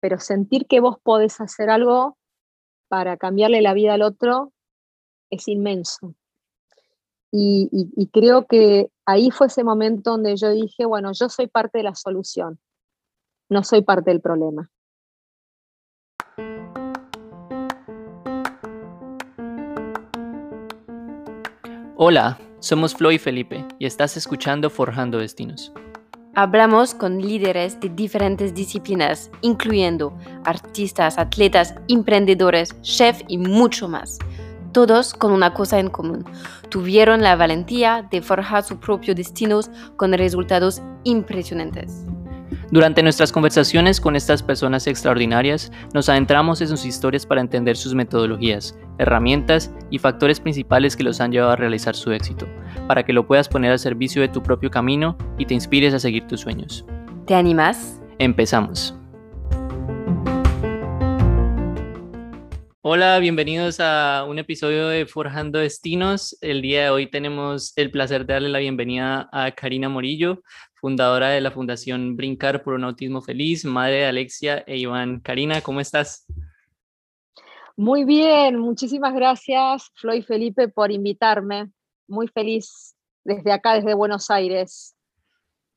pero sentir que vos podés hacer algo para cambiarle la vida al otro es inmenso. Y, creo que ahí fue ese momento donde yo dije, bueno, yo soy parte de la solución, no soy parte del problema. Hola, somos Flo y Felipe y estás escuchando Forjando Destinos. Hablamos con líderes de diferentes disciplinas, incluyendo artistas, atletas, emprendedores, chefs y mucho más todos con una cosa en común. Tuvieron la valentía de forjar sus propios destinos con resultados impresionantes. Durante nuestras conversaciones con estas personas extraordinarias, nos adentramos en sus historias para entender sus metodologías, herramientas y factores principales que los han llevado a realizar su éxito, para que lo puedas poner al servicio de tu propio camino y te inspires a seguir tus sueños. ¿Te animas? Empezamos. Hola, bienvenidos a un episodio de Forjando Destinos. El día de hoy tenemos el placer de darle la bienvenida a Karina Morillo, fundadora de la Fundación Brincar por un Autismo Feliz, madre de Alexia e Iván. Karina, ¿cómo estás? Muy bien, muchísimas gracias, Floy Felipe, por invitarme. Muy feliz desde acá, desde Buenos Aires.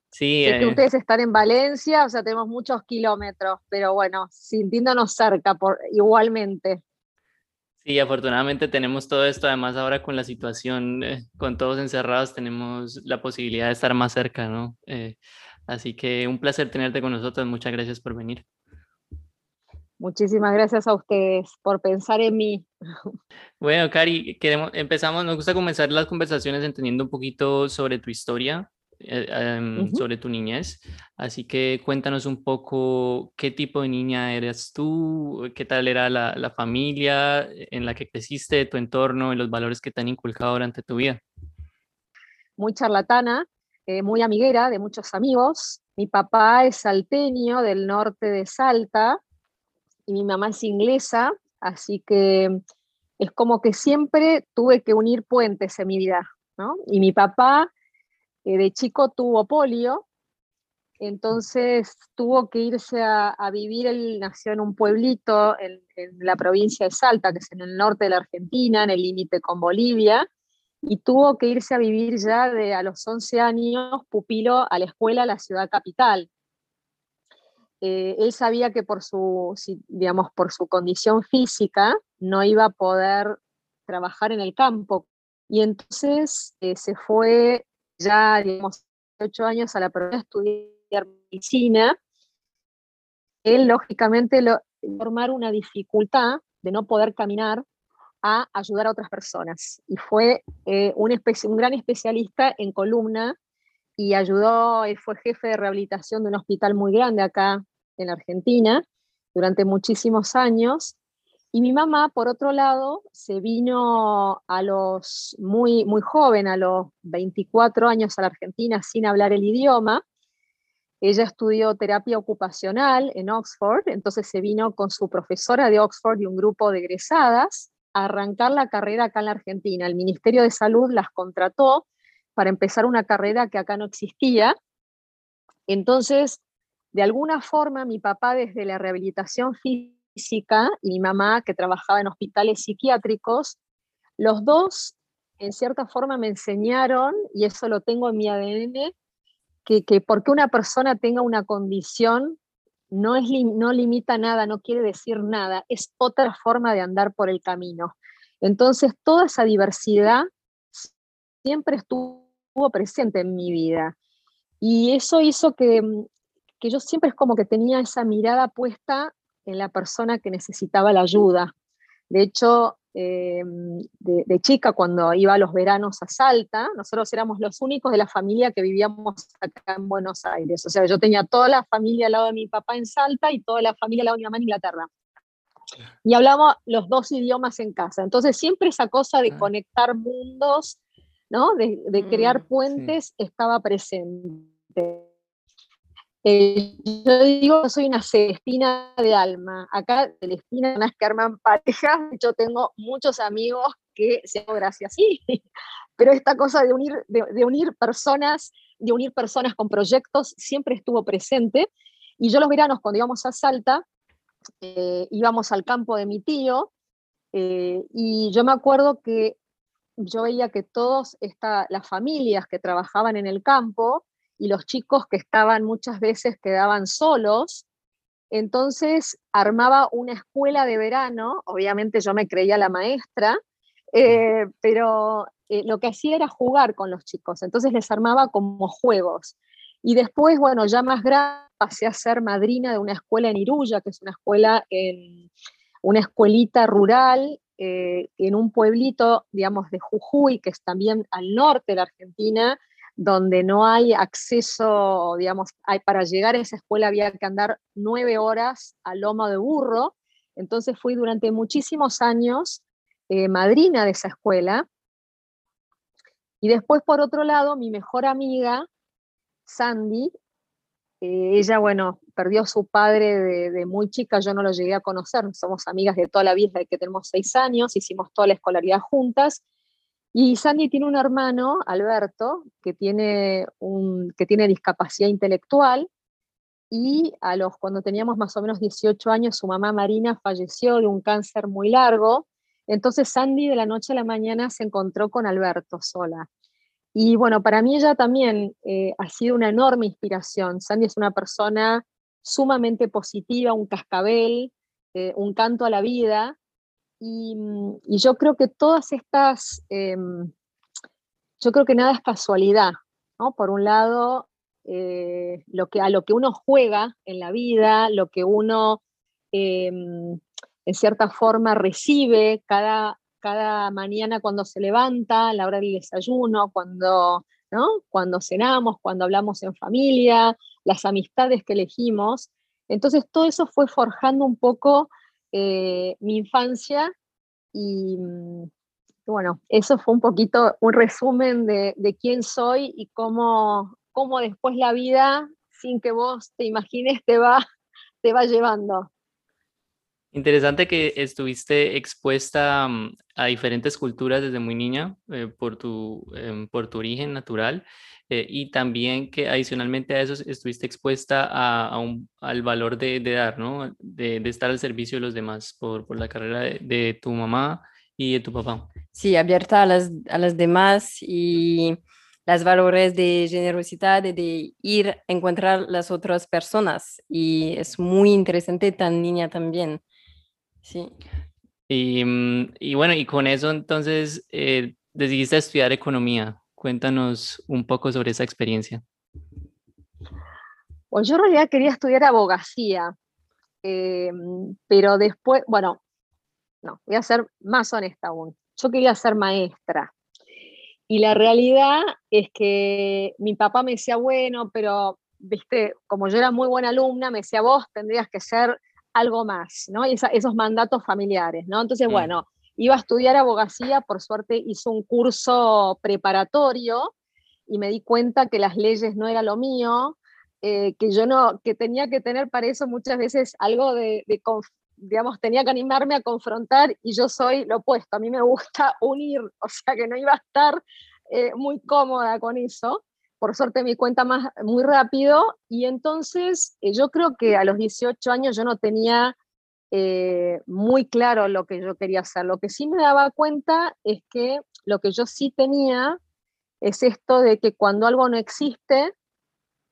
Sí, sé que eh. ustedes están en Valencia, o sea, tenemos muchos kilómetros, pero bueno, sintiéndonos cerca por, igualmente. Sí, afortunadamente tenemos todo esto, además ahora con la situación, eh, con todos encerrados, tenemos la posibilidad de estar más cerca, ¿no? Eh, así que un placer tenerte con nosotros, muchas gracias por venir. Muchísimas gracias a ustedes por pensar en mí. Bueno, Cari, queremos, empezamos, nos gusta comenzar las conversaciones entendiendo un poquito sobre tu historia, eh, em, sobre tu niñez. Así que cuéntanos un poco qué tipo de niña eres tú, qué tal era la, familia en la que creciste, tu entorno y los valores que te han inculcado durante tu vida. Muy charlatana, eh, muy amiguera de muchos amigos. Mi papá es salteño del norte de Salta y mi mamá es inglesa, así que es como que siempre tuve que unir puentes en mi vida. ¿no? Y mi papá de chico tuvo polio, entonces tuvo que irse a, vivir, él nació en un pueblito en, la provincia de Salta, que es en el norte de la Argentina, en el límite con Bolivia, y tuvo que irse a vivir ya de a los 11 años pupilo a la escuela a la ciudad capital. Eh, él sabía que por su, digamos, por su condición física no iba a poder trabajar en el campo, y entonces eh, se fue ya, digamos, ocho años a la provincia a estudiar medicina, él lógicamente lo, formar una dificultad de no poder caminar a ayudar a otras personas. Y fue eh, un, gran especialista en columna y ayudó, y fue jefe de rehabilitación de un hospital muy grande acá en Argentina durante muchísimos años y mi mamá, por otro lado, se vino a los muy, muy joven, a los 24 años a la Argentina sin hablar el idioma. Ella estudió terapia ocupacional en Oxford, entonces se vino con su profesora de Oxford y un grupo de egresadas a arrancar la carrera acá en la Argentina. El Ministerio de Salud las contrató para empezar una carrera que acá no existía. Entonces, de alguna forma, mi papá desde la rehabilitación física física y mi mamá, que trabajaba en hospitales psiquiátricos, los dos, en cierta forma, me enseñaron, y eso lo tengo en mi ADN, que, que porque una persona tenga una condición no, es, no limita nada, no quiere decir nada, es otra forma de andar por el camino. Entonces, toda esa diversidad siempre estuvo presente en mi vida. Y eso hizo que, que yo siempre es como que tenía esa mirada puesta en la persona que necesitaba la ayuda. De hecho, em, de, chica, cuando iba a los veranos a Salta, nosotros éramos los únicos de la familia que vivíamos acá en Buenos Aires. O sea, yo tenía toda la familia al lado de mi papá en Salta y toda la familia al lado de mi mamá en Inglaterra. Y hablábamos los dos idiomas en casa. Entonces, siempre esa cosa de conectar mundos, ¿no? de, crear mm, puentes, estaba presente. Eh, yo digo, soy una Celestina de alma. Acá, Celestina, las que arman parejas, yo tengo muchos amigos que se hago gracias, sí, pero esta cosa de unir, de, unir personas, de unir personas con proyectos, siempre estuvo presente. Y yo los veranos, cuando íbamos a Salta, eh, íbamos al campo de mi tío eh, y yo me acuerdo que yo veía que todas las familias que trabajaban en el campo y los chicos que estaban muchas veces quedaban solos, entonces armaba una escuela de verano, obviamente yo me creía la maestra, eh, pero lo que hacía era jugar con los chicos, entonces les armaba como juegos. Y después, bueno, ya más grande, pasé a ser madrina de una escuela en Iruya, que es una escuela en una escuelita rural eh, en un pueblito, digamos, de Jujuy, que es también al norte de la Argentina, donde no hay acceso, digamos, hay, para llegar a esa escuela había que andar nueve horas a lomo de burro. Entonces fui durante muchísimos años eh, madrina de esa escuela. Y después, por otro lado, mi mejor amiga, Sandy, eh, ella, bueno, perdió a su padre de, muy chica, yo no lo llegué a conocer, somos amigas de toda la vida, que tenemos seis años, hicimos toda la escolaridad juntas. Y Sandy tiene un hermano, Alberto, que tiene, un, que tiene discapacidad intelectual. Y a los, cuando teníamos más o menos 18 años, su mamá Marina falleció de un cáncer muy largo. Entonces Sandy de la noche a la mañana se encontró con Alberto sola. Y bueno, para mí ella también eh, ha sido una enorme inspiración. Sandy es una persona sumamente positiva, un cascabel, eh, un canto a la vida. Y, mm, yo creo que todas estas, em, yo creo que nada es casualidad, ¿no? Por un lado, eh, lo que, a lo que uno juega en la vida, lo que uno em, en cierta forma recibe cada, cada mañana cuando se levanta, a la hora del desayuno, cuando, ¿no? cuando cenamos, cuando hablamos en familia, las amistades que elegimos. Entonces todo eso fue forjando un poco eh, mi infancia y mm, bueno, eso fue un poquito un resumen de, quién soy y cómo, cómo después la vida, sin que vos te imagines, te va, te va llevando. Interesante que estuviste expuesta mm, a diferentes culturas desde muy niña eh, por, tu, em, por tu origen natural eh, y también que adicionalmente a eso estuviste expuesta a, un, al valor de, de dar, ¿no? De, de, estar al servicio de los demás por, por la carrera de, de, tu mamá y de tu papá. Sí, abierta a las, a las demás y las valores de generosidad, de ir a encontrar las otras personas y es muy interesante tan niña también. Sí. Y, mm, y bueno, y con eso entonces eh, decidiste estudiar economía. Cuéntanos un poco sobre esa experiencia. Pues yo en realidad quería estudiar abogacía, eh, pero después, bueno, no, voy a ser más honesta aún. Yo quería ser maestra. Y la realidad es que mi papá me decía, bueno, pero, viste, como yo era muy buena alumna, me decía, vos tendrías que ser algo más, ¿no? esos mandatos familiares, ¿no? Entonces, mm. bueno, iba a estudiar abogacía, por suerte hizo un curso preparatorio y me di cuenta que las leyes no era lo mío, eh, que yo no, que tenía que tener para eso muchas veces algo de, digamos, tenía que animarme a confrontar y yo soy lo opuesto, a mí me gusta unir, o sea que no iba a estar eh, muy cómoda con eso por suerte me cuenta más muy rápido y entonces eh, yo creo que a los 18 años yo no tenía eh, muy claro lo que yo quería hacer. Lo que sí me daba cuenta es que lo que yo sí tenía es esto de que cuando algo no existe,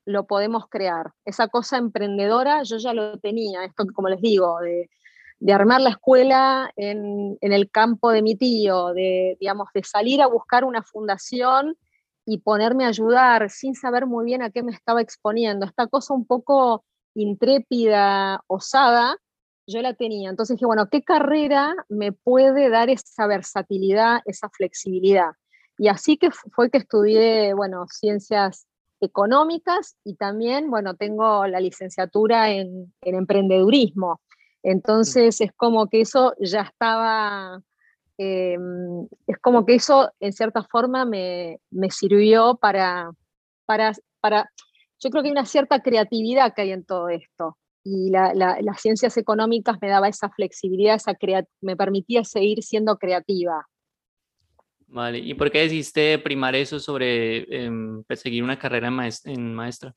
lo podemos crear. Esa cosa emprendedora yo ya lo tenía, esto como les digo, de, armar la escuela en, en, el campo de mi tío, de, digamos, de salir a buscar una fundación y ponerme a ayudar sin saber muy bien a qué me estaba exponiendo. Esta cosa un poco intrépida, osada, yo la tenía. Entonces dije, bueno, ¿qué carrera me puede dar esa versatilidad, esa flexibilidad? Y así que fue que estudié, bueno, ciencias económicas y también, bueno, tengo la licenciatura en, en emprendedurismo. Entonces es como que eso ya estaba Em, es como que eso en cierta forma me, sirvió para, para, para, yo creo que hay una cierta creatividad que hay en todo esto y las ciencias económicas me daba esa flexibilidad, esa me permitía seguir siendo creativa. Vale, ¿y por qué decidiste primar eso sobre em, perseguir una carrera en maestra?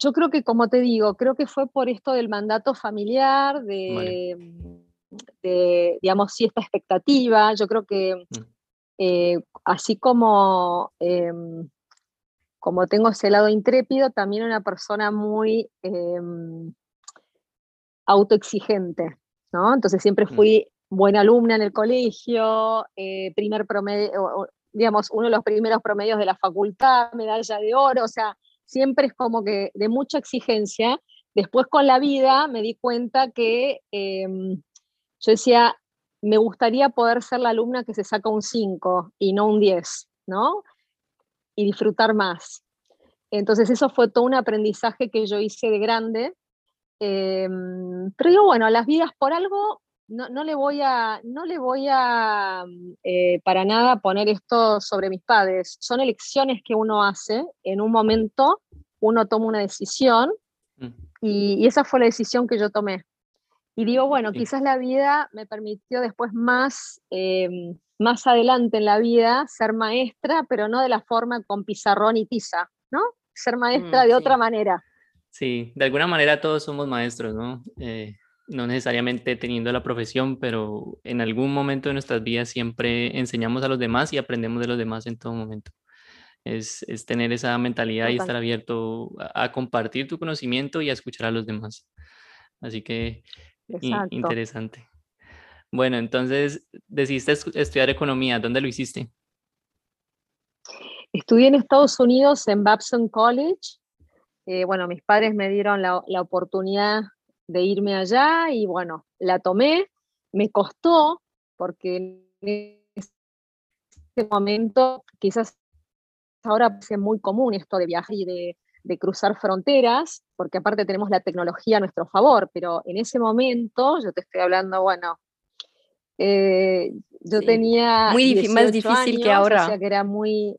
yo creo que, como te digo, creo que fue por esto del mandato familiar, de, digamos, sí, esta expectativa. Yo creo que mm. eh, así como, em, como tengo ese lado intrépido, también una persona muy em, autoexigente, ¿no? Entonces siempre mm. fui buena alumna en el colegio, eh, primer promedio, digamos, uno de los primeros promedios de la facultad, medalla de oro, o sea, siempre es como que de mucha exigencia. Después con la vida me di cuenta que em, yo decía, me gustaría poder ser la alumna que se saca un 5 y no un 10, ¿no? Y disfrutar más. Entonces eso fue todo un aprendizaje que yo hice de grande. Em, pero digo, bueno, las vidas por algo no, le voy a, no le voy a eh, para nada poner esto sobre mis padres. Son elecciones que uno hace en un momento, uno toma una decisión mm. y, esa fue la decisión que yo tomé. Y digo, bueno, quizás la vida me permitió después más, em, más adelante en la vida ser maestra, pero no de la forma con pizarrón y tiza, ¿no? Ser maestra mm, de otra manera. Sí, de alguna manera todos somos maestros, ¿no? Eh, no necesariamente teniendo la profesión, pero en algún momento de nuestras vidas siempre enseñamos a los demás y aprendemos de los demás en todo momento. Es, tener esa mentalidad y estar abierto a, compartir tu conocimiento y a escuchar a los demás. Así que interesante. Bueno, entonces decidiste estudiar economía. ¿Dónde lo hiciste? Estudié en Estados Unidos en Babson College. Eh, bueno, mis padres me dieron la, la oportunidad de irme allá y bueno, la tomé, me costó porque en ese momento quizás ahora es muy común esto de viajar y de, cruzar fronteras, porque aparte tenemos la tecnología a nuestro favor, pero en ese momento, yo te estoy hablando, bueno, eh, yo tenía... Muy más difícil que ahora. O sea que era muy,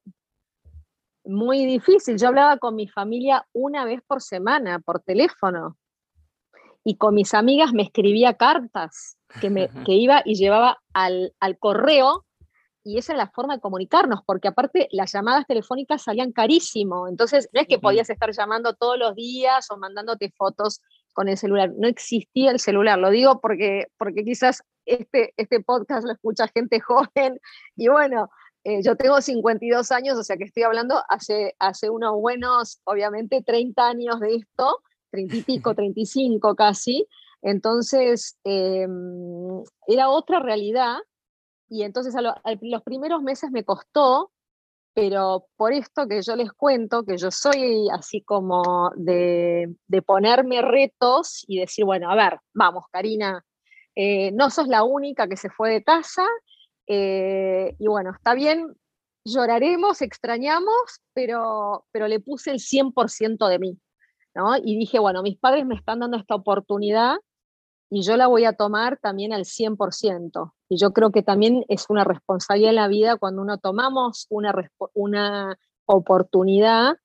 muy difícil. Yo hablaba con mi familia una vez por semana, por teléfono y con mis amigas me escribía cartas que, me, que iba y llevaba al, correo y esa es la forma de comunicarnos, porque aparte las llamadas telefónicas salían carísimo, entonces no es que podías estar llamando todos los días o mandándote fotos con el celular, no existía el celular, lo digo porque, porque quizás este, este podcast lo escucha gente joven y bueno, eh, yo tengo 52 años, o sea que estoy hablando hace, hace unos buenos, obviamente, 30 años de esto, 30 y pico, 35 casi. Entonces, em, era otra realidad y entonces los primeros meses me costó, pero por esto que yo les cuento, que yo soy así como de, ponerme retos y decir, bueno, a ver, vamos, Karina, eh, no sos la única que se fue de casa, eh, y bueno, está bien, lloraremos, extrañamos, pero, pero le puse el 100% de mí. Y dije, bueno, mis padres me están dando esta oportunidad y yo la voy a tomar también al 100%. Y yo creo que también es una responsabilidad en la vida cuando uno tomamos una, una oportunidad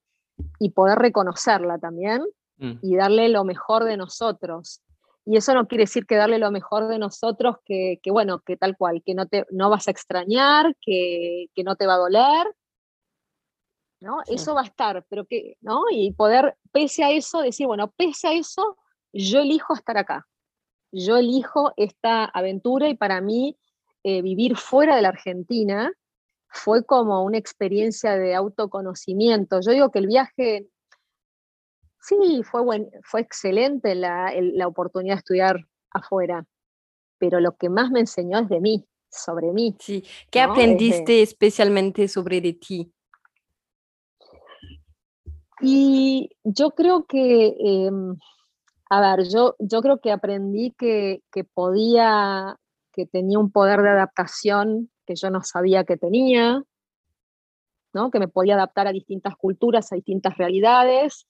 y poder reconocerla también mm. y darle lo mejor de nosotros. Y eso no quiere decir que darle lo mejor de nosotros, que, bueno, que tal cual, que no, te, no vas a extrañar, que, que no te va a doler, ¿no? Eso va a estar, pero que, ¿no? Y poder, pese a eso, decir, bueno, pese a eso, yo elijo estar acá. Yo elijo esta aventura y para mí eh, vivir fuera de la Argentina fue como una experiencia de autoconocimiento. Yo digo que el viaje, sí, fue, buen, fue excelente la, la oportunidad de estudiar afuera, pero lo que más me enseñó es de mí, sobre mí. Sí, ¿qué aprendiste especialmente sobre de ti? Y yo creo que, em, a ver, yo, yo creo que aprendí que, podía, que tenía un poder de adaptación que yo no sabía que tenía, ¿no? que me podía adaptar a distintas culturas, a distintas realidades,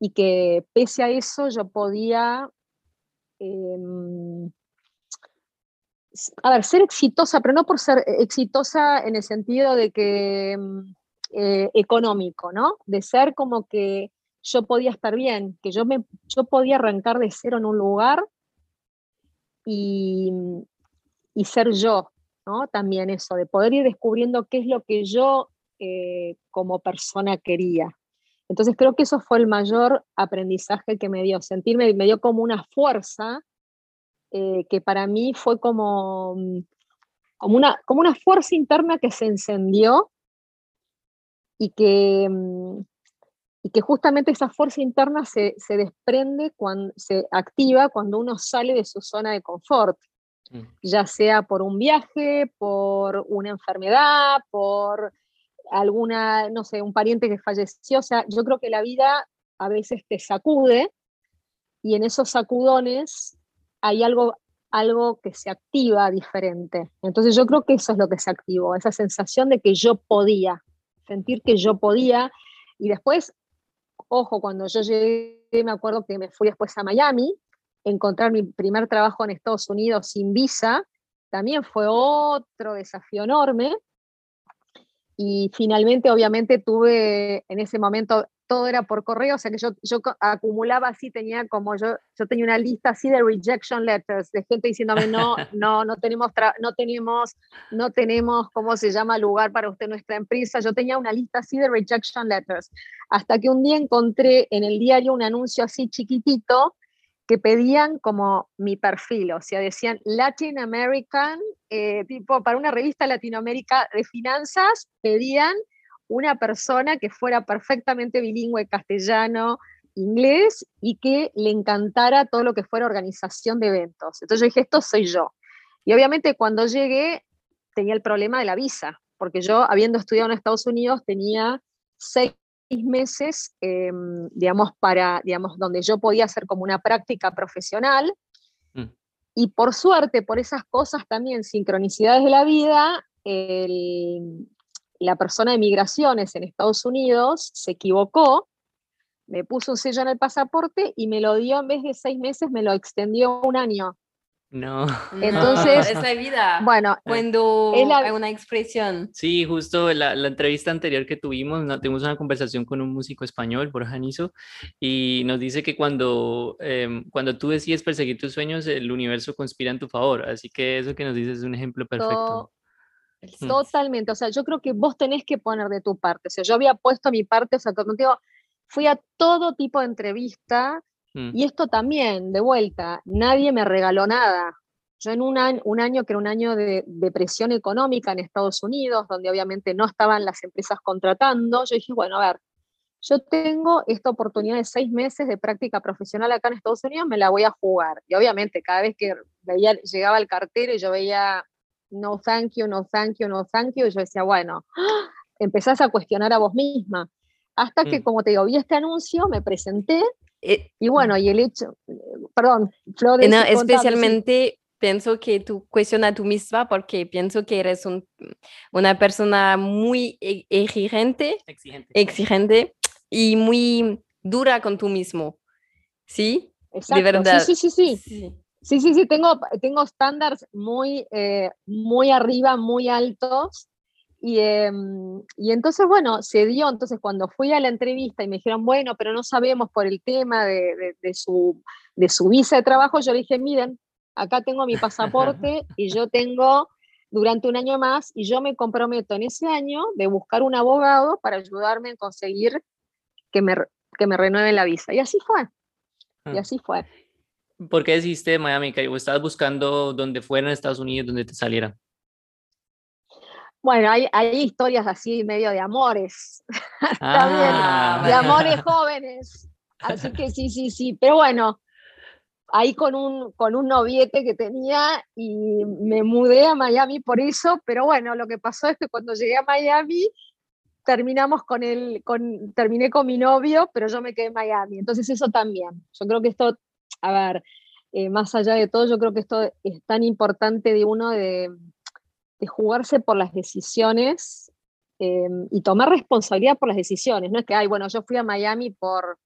y que pese a eso yo podía, em, a ver, ser exitosa, pero no por ser exitosa en el sentido de que em, eh, económico, ¿no? De ser como que yo podía estar bien, que yo, me, yo podía arrancar de cero en un lugar y, y ser yo, ¿no? También eso, de poder ir descubriendo qué es lo que yo eh, como persona quería. Entonces creo que eso fue el mayor aprendizaje que me dio, sentirme, me dio como una fuerza eh, que para mí fue como, como, una, como una fuerza interna que se encendió y que, mm, y que justamente esa fuerza interna se, se, desprende, cuando, se activa cuando uno sale de su zona de confort, mm. ya sea por un viaje, por una enfermedad, por alguna, no sé, un pariente que falleció. O sea, yo creo que la vida a veces te sacude y en esos sacudones hay algo, algo que se activa diferente. Entonces yo creo que eso es lo que se activó, esa sensación de que yo podía, sentir que yo podía. Y después, ojo, cuando yo llegué, me acuerdo que me fui después a Miami, encontrar mi primer trabajo en Estados Unidos sin visa, también fue otro desafío enorme. Y finalmente, obviamente, tuve en ese momento todo era por correo, o sea que yo, yo acumulaba así, tenía como yo, yo tenía una lista así de rejection letters, de gente diciéndome, no, no, no tenemos, no tenemos, no tenemos, ¿cómo se llama, lugar para usted nuestra empresa? Yo tenía una lista así de rejection letters, hasta que un día encontré en el diario un anuncio así chiquitito que pedían como mi perfil, o sea, decían Latin American, eh, tipo, para una revista Latinoamérica de finanzas, pedían una persona que fuera perfectamente bilingüe castellano, inglés y que le encantara todo lo que fuera organización de eventos. Entonces yo dije, esto soy yo. Y obviamente cuando llegué tenía el problema de la visa, porque yo habiendo estudiado en Estados Unidos tenía seis meses, em, digamos, para, digamos, donde yo podía hacer como una práctica profesional. Mm. Y por suerte, por esas cosas también, sincronicidades de la vida, el, la persona de migraciones en Estados Unidos se equivocó, me puso un sello en el pasaporte y me lo dio en vez de seis meses, me lo extendió un año. No. Entonces, esa vida. Bueno, cuando hay una expresión. Sí, justo la, la entrevista anterior que tuvimos, tuvimos una conversación con un músico español, Borja Niso, y nos dice que cuando, em, cuando tú decides perseguir tus sueños, el universo conspira en tu favor. Así que eso que nos dices es un ejemplo perfecto. Mm. Totalmente, o sea, yo creo que vos tenés que poner de tu parte, o sea, yo había puesto mi parte, o sea, como digo, fui a todo tipo de entrevista mm. y esto también, de vuelta, nadie me regaló nada. Yo en un año, un año que era un año de depresión económica en Estados Unidos, donde obviamente no estaban las empresas contratando, yo dije, bueno, a ver, yo tengo esta oportunidad de seis meses de práctica profesional acá en Estados Unidos, me la voy a jugar. Y obviamente cada vez que veía, llegaba el cartero y yo veía no thank you, no thank you, no thank you, y yo decía, bueno, empezás a cuestionar a vos misma. Hasta que, mm. como te digo, vi este anuncio, me presenté, eh, y bueno, y el hecho, perdón, Flor. No, especialmente pienso que tú cuestionas a tú misma porque pienso que eres un, una persona muy e, exigente, exigente, exigente y muy dura con tú mismo. ¿Sí? Exacto. De verdad. sí, sí, sí. sí. Sí, sí, sí, tengo, tengo estándares muy, eh, muy arriba, muy altos. Y, em, y, entonces, bueno, se dio. Entonces, cuando fui a la entrevista y me dijeron, bueno, pero no sabemos por el tema de, de, su, de su visa de trabajo, yo dije, miren, acá tengo mi pasaporte y yo tengo durante un año más y yo me comprometo en ese año de buscar un abogado para ayudarme a conseguir que me, que me renueven la visa. Y así fue. Y ah. así fue. ¿Por qué decidiste Miami, ¿O estabas buscando donde fuera en Estados Unidos, donde te saliera? Bueno, hay, hay historias así medio de amores, ah, de amores jóvenes. Así que sí, sí, sí. Pero bueno, ahí con un, con un noviete que tenía y me mudé a Miami por eso, pero bueno, lo que pasó es que cuando llegué a Miami terminamos con el, con, terminé con mi novio, pero yo me quedé en Miami. Entonces eso también. Yo creo que esto a ver, eh, más allá de todo, yo creo que esto es tan importante de uno de, jugarse por las decisiones em, y tomar responsabilidad por las decisiones. No es que, ay, bueno, yo fui a Miami por,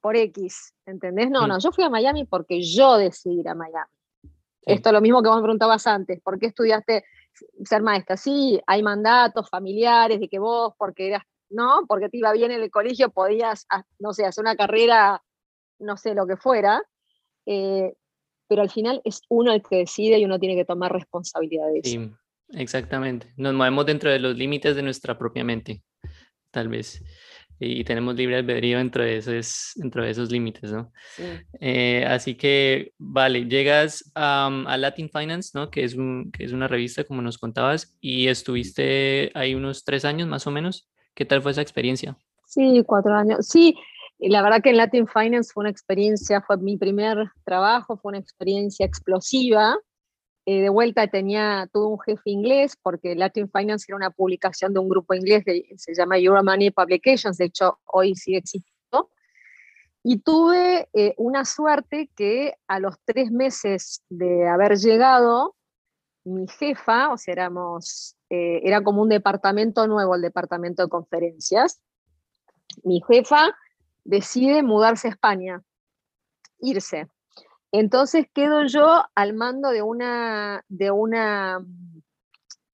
por X, ¿entendés? No, no, yo fui a Miami porque yo decidí ir a Miami. Esto es lo mismo que vos me preguntabas antes, ¿por qué estudiaste ser maestra? Sí, hay mandatos familiares de que vos, porque eras, ¿no? Porque te iba bien en el colegio, podías, ah, no sé, hacer una carrera no sé lo que fuera, eh, pero al final es uno el que decide y uno tiene que tomar responsabilidad de eso. Sí, exactamente. Nos movemos dentro de los límites de nuestra propia mente, tal vez. y tenemos libre albedrío dentro de esos, dentro de esos límites, ¿no? Eh, así que, vale, llegas a Latin Finance, ¿no? Que es, que es una revista, como nos contabas, y estuviste ahí unos tres años más o menos. ¿Qué tal fue esa experiencia? Sí, cuatro años. Sí, la verdad que en Latin Finance fue una experiencia, fue mi primer trabajo, fue una experiencia explosiva. Eh, de vuelta tenía todo un jefe inglés, porque Latin Finance era una publicación de un grupo inglés, que se llama Euromoney Publications, de hecho hoy sigue existiendo. Y tuve eh, una suerte que a los tres meses de haber llegado, mi jefa, o sea, éramos, eh, era como un departamento nuevo, el departamento de conferencias, mi jefa decide mudarse a España, irse. Entonces quedo yo al mando de una, de una,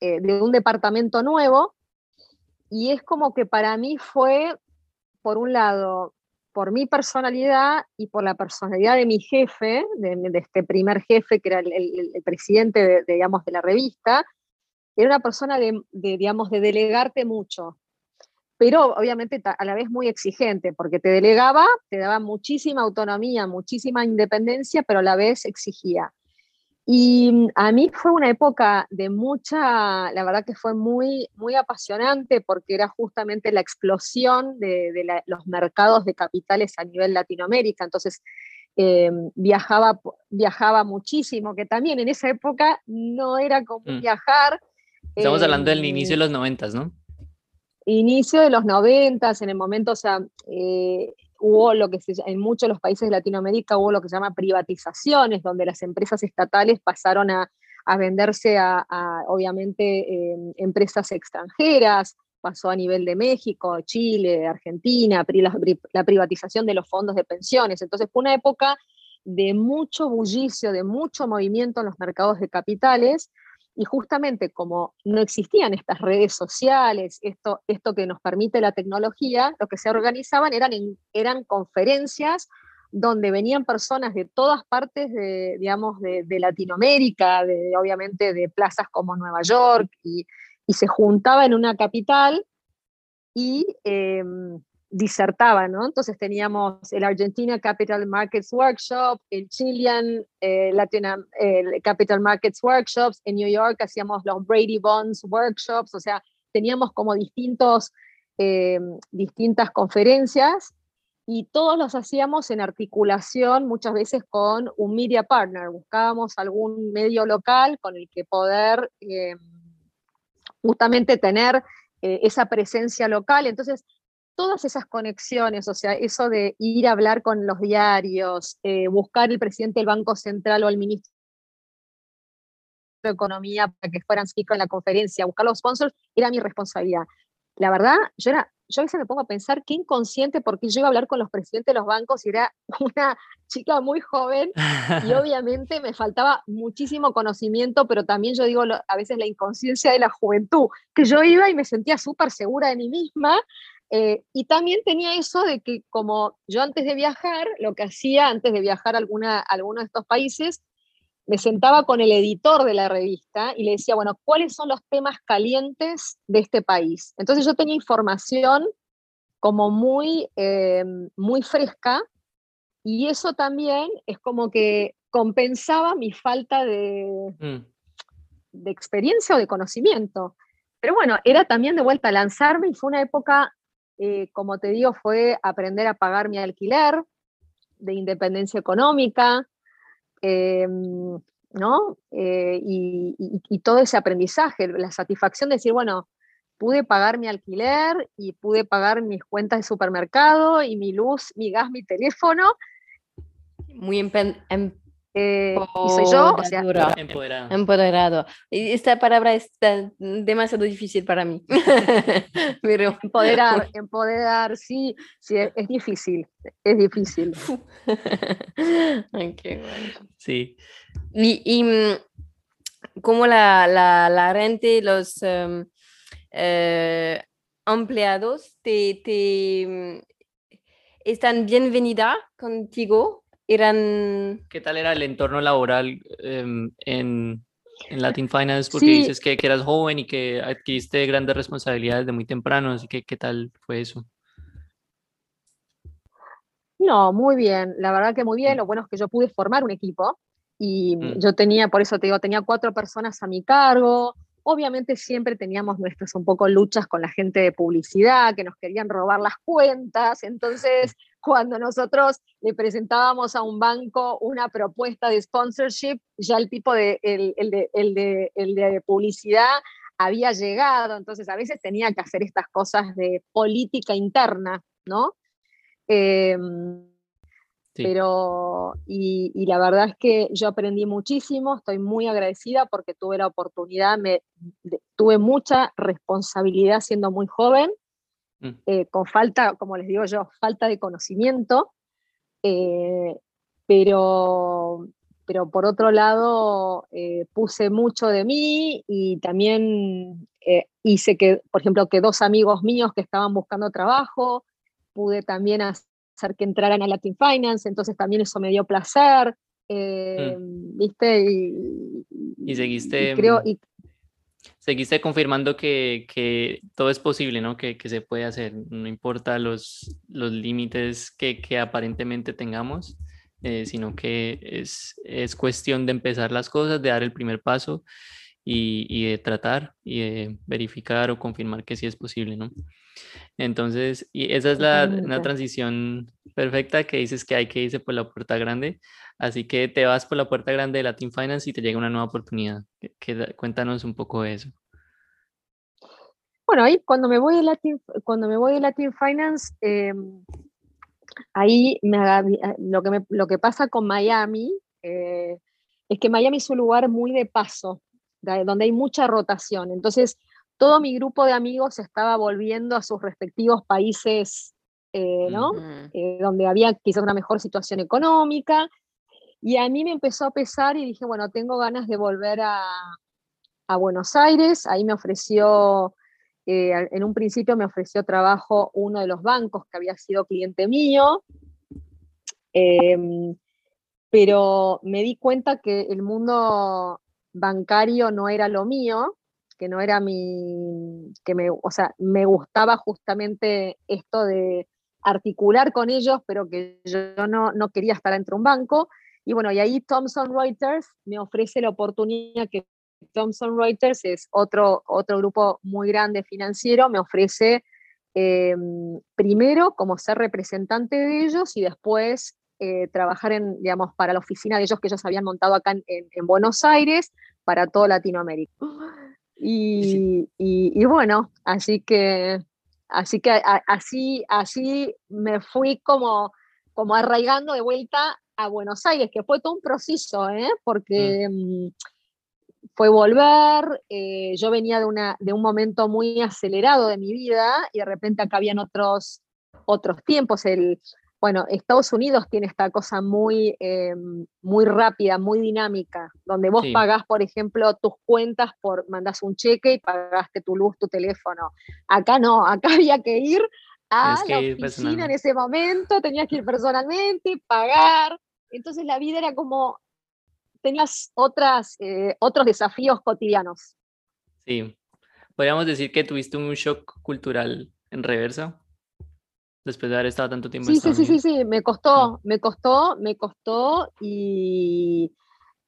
eh, de un departamento nuevo y es como que para mí fue, por un lado, por mi personalidad y por la personalidad de mi jefe, de, este primer jefe que era el, presidente de, digamos, de la revista, era una persona de, digamos, de delegarte mucho, pero obviamente a la vez muy exigente, porque te delegaba, te daba muchísima autonomía, muchísima independencia, pero a la vez exigía. Y mm, a mí fue una época de mucha, la verdad que fue muy, muy apasionante porque era justamente la explosión de, los mercados de capitales a nivel Latinoamérica. Entonces em, viajaba, viajaba muchísimo, que también en esa época no era como mm. viajar. Estamos hablando del inicio de em, los noventas, ¿no? Inicio de los noventas, en el momento, o sea, eh, hubo lo que se, en muchos de los países de Latinoamérica hubo lo que se llama privatizaciones, donde las empresas estatales pasaron a, venderse a, obviamente, em, empresas extranjeras, pasó a nivel de México, Chile, Argentina, la, privatización de los fondos de pensiones. Entonces fue una época de mucho bullicio, de mucho movimiento en los mercados de capitales, y justamente como no existían estas redes sociales, esto, esto que nos permite la tecnología, lo que se organizaban eran, eran conferencias donde venían personas de todas partes de, digamos, de, Latinoamérica, de, obviamente de plazas como Nueva York, y, se juntaba en una capital y em, disertaba, ¿no? Entonces teníamos el Argentina Capital Markets Workshop, el Chilean eh, Latin Capital Markets Workshops, en New York hacíamos los Brady Bonds Workshops, o sea, teníamos como distintos, eh, distintas conferencias y todos los hacíamos en articulación muchas veces con un media partner, buscábamos algún medio local con el que poder eh, justamente tener esa presencia local, entonces todas esas conexiones, o sea, eso de ir a hablar con los diarios, eh, buscar el presidente del Banco Central o el ministro de Economía para que fueran speaker en la conferencia, buscar los sponsors, era mi responsabilidad. La verdad, yo era, yo a veces me pongo a pensar qué inconsciente, porque yo iba a hablar con los presidentes de los bancos y era una chica muy joven y obviamente me faltaba muchísimo conocimiento, pero también yo digo a veces la inconsciencia de la juventud, que yo iba y me sentía súper segura de mí misma eh, y también tenía eso de que como yo antes de viajar, lo que hacía antes de viajar a, alguna, alguno de estos países, me sentaba con el editor de la revista y le decía, bueno, ¿cuáles son los temas calientes de este país? Entonces yo tenía información como muy, eh, muy fresca y eso también es como que compensaba mi falta de, mm. de experiencia o de conocimiento. Pero bueno, era también de vuelta a lanzarme y fue una época eh, como te digo, fue aprender a pagar mi alquiler de independencia económica, em, ¿no? Eh, y, todo ese aprendizaje, la satisfacción de decir, bueno, pude pagar mi alquiler y pude pagar mis cuentas de supermercado y mi luz, mi gas, mi teléfono. Muy em, eh, y soy yo, o sea, empoderado. empoderado. Esta palabra es demasiado difícil para mí. Pero... Empoderar, empoderar, sí, sí, es, difícil, es difícil. Sí. Y, y mm, como la, la, la rente, los em, eh, empleados te, te mm, están bienvenida contigo eran... ¿Qué tal era el entorno laboral em, en, en, Latin Finance? Porque dices que, que, eras joven y que adquiriste grandes responsabilidades de muy temprano, así que ¿qué tal fue eso? No, muy bien, la verdad que muy bien. Lo bueno es que yo pude formar un equipo y Mm. yo tenía, por eso te digo, tenía cuatro personas a mi cargo. Obviamente siempre teníamos nuestras un poco luchas con la gente de publicidad que nos querían robar las cuentas. Entonces, cuando nosotros le presentábamos a un banco una propuesta de sponsorship, ya el tipo de, el, el de, el de, el de publicidad había llegado. Entonces, a veces tenía que hacer estas cosas de política interna, ¿no? Em, Sí. pero, y, y la verdad es que yo aprendí muchísimo, estoy muy agradecida porque tuve la oportunidad, me, de- tuve mucha responsabilidad siendo muy joven, Mm. eh, con falta, como les digo yo, falta de conocimiento, eh, pero, pero por otro lado eh, puse mucho de mí y también hice que, por ejemplo, que dos amigos míos que estaban buscando trabajo, pude también hacer que entraran a Latin Finance, entonces también eso me dio placer, eh, ¿viste? Y, Y seguiste, creo, mm, y, Seguiste confirmando que, que todo es posible, ¿no? Que, que se puede hacer, no importa los, los límites que, que aparentemente tengamos, eh, sino que es, es cuestión de empezar las cosas, de dar el primer paso y, y de tratar y de verificar o confirmar que sí es posible, ¿no? Entonces, y esa es la, una transición perfecta que dices que hay que irse por la puerta grande. Así que te vas por la puerta grande de Latin Finance y te llega una nueva oportunidad. Que- que cuéntanos un poco de eso. Bueno, ahí cuando me voy de Latin, cuando me voy de Latin Finance, eh, ahí me lo, que me- lo que pasa con Miami eh, es que Miami es un lugar muy de paso, donde hay mucha rotación. Entonces, todo mi grupo de amigos estaba volviendo a sus respectivos países, eh, ¿no? Eh, donde había quizás una mejor situación económica. Y a mí me empezó a pesar y dije, bueno, tengo ganas de volver a, a Buenos Aires. Ahí me ofreció, eh, en un principio me ofreció trabajo uno de los bancos que había sido cliente mío. Em, pero me di cuenta que el mundo bancario no era lo mío, que no era mi, que me, o sea, me gustaba justamente esto de articular con ellos, pero que yo no, no quería estar dentro de un banco. Y bueno, y ahí Thomson Reuters me ofrece la oportunidad que Thomson Reuters es otro, otro grupo muy grande financiero, me ofrece eh, primero como ser representante de ellos y después eh, trabajar en, digamos, para la oficina de ellos que ellos habían montado acá en, en- en Buenos Aires para toda Latinoamérica. Y, y- y bueno, así que, así que a- así, así me fui como, como arraigando de vuelta a Buenos Aires, que fue todo un proceso, ¿eh? porque mm, fue volver, eh, yo venía de, una, de un momento muy acelerado de mi vida y de repente acá habían otros, otros tiempos. El, bueno, Estados Unidos tiene esta cosa muy, eh, muy rápida, muy dinámica, donde vos Sí. pagás, por ejemplo, tus cuentas por, mandás un cheque y pagaste tu luz, tu teléfono. Acá no, acá había que ir a que la oficina en ese momento, tenías que ir personalmente, pagar. Entonces la vida era como, tenías otras, eh, otros desafíos cotidianos. Sí. Podríamos decir que tuviste un shock cultural en reversa después de haber estado tanto tiempo en Sí, sí, sí, sí, sí, me costó, me costó, me costó y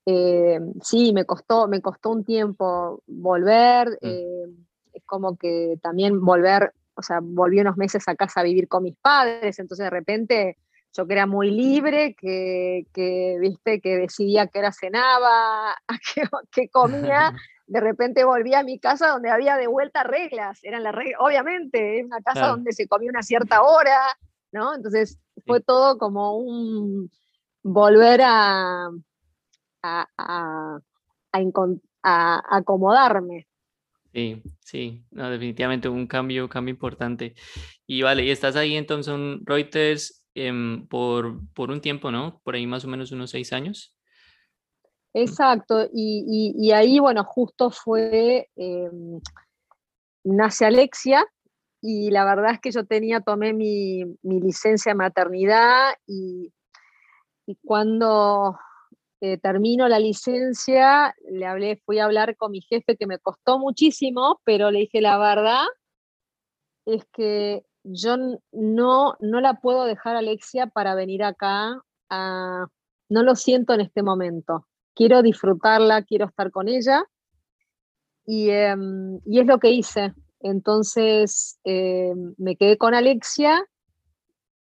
eh, sí, me costó, me costó un tiempo volver, Mm. eh, es como que también volver, o sea, volví unos meses a casa a vivir con mis padres, entonces de repente yo que era muy libre, que, que viste, que decidía qué hora cenaba, qué, qué comía, de repente volví a mi casa donde había de vuelta reglas, eran las reglas, obviamente, es una casa Claro. donde se comía una cierta hora, ¿no? Entonces fue todo como un volver a, a, acomodarme. Sí, sí, no, definitivamente un cambio, cambio importante. Y vale, y estás ahí en Thomson Reuters em, por, por un tiempo, ¿no? Por ahí más o menos unos seis años. Exacto, y, ahí, bueno, justo fue, eh, nace Alexia, y la verdad es que yo tenía, tomé mi, mi licencia de maternidad, y, cuando eh, termino la licencia, le hablé, fui a hablar con mi jefe, que me costó muchísimo, pero le dije la verdad, es que yo no, no la puedo dejar Alexia para venir acá. no lo siento en este momento. Quiero disfrutarla, quiero estar con ella. Y, em, es lo que hice. Entonces em, me quedé con Alexia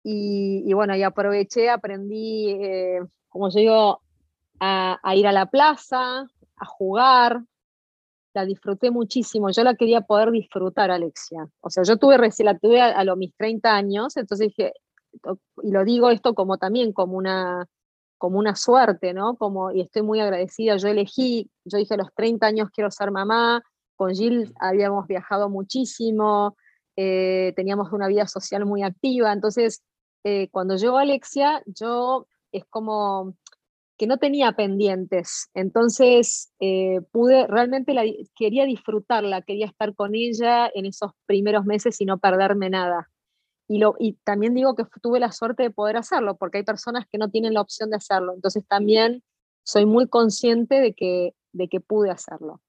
y, bueno, y aproveché, aprendí, eh, como yo digo, a, ir a la plaza, a jugar, la disfruté muchísimo. Yo la quería poder disfrutar, Alexia. O sea, yo tuve, la tuve a, los mis 30 años, entonces dije, y lo digo esto como también como una, como una suerte, ¿no? Como, y estoy muy agradecida. Yo elegí, yo dije a los 30 años quiero ser mamá. Con Jill habíamos viajado muchísimo, eh, teníamos una vida social muy activa. Entonces, eh, cuando llegó Alexia, yo es como que no tenía pendientes. Entonces eh, pude, realmente la, quería disfrutarla, quería estar con ella en esos primeros meses y no perderme nada. Y, lo, y también digo que tuve la suerte de poder hacerlo, porque hay personas que no tienen la opción de hacerlo. Entonces también soy muy consciente de que, de que pude hacerlo.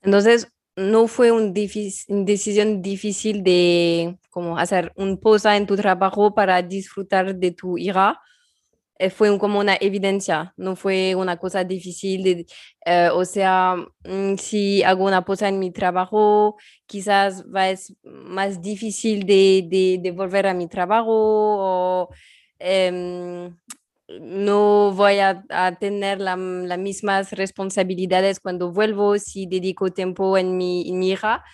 Entonces, no fue una decisión difícil de como hacer un posa en tu trabajo para disfrutar de tu hija, eh, fue como una evidencia, no fue una cosa difícil. Eh, o sea, mm, si hago una cosa en mi trabajo, quizás va es más difícil de, de, volver a mi trabajo o em, no voy a, tener las mismas responsabilidades cuando vuelvo si dedico tiempo en mi, en mi hija.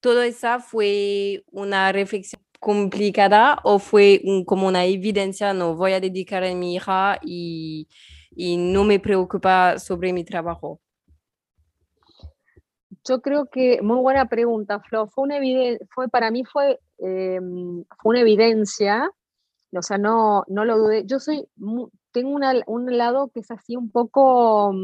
Todo eso fue una reflexión complicada o fue como una evidencia, no voy a dedicar a mi hija y, y no me preocupa sobre mi trabajo? Yo creo que, muy buena pregunta, Flo, fue, una fue para mí fue, em, fue una evidencia, o sea, no, no lo dudé. Yo soy, tengo un lado que es así un poco,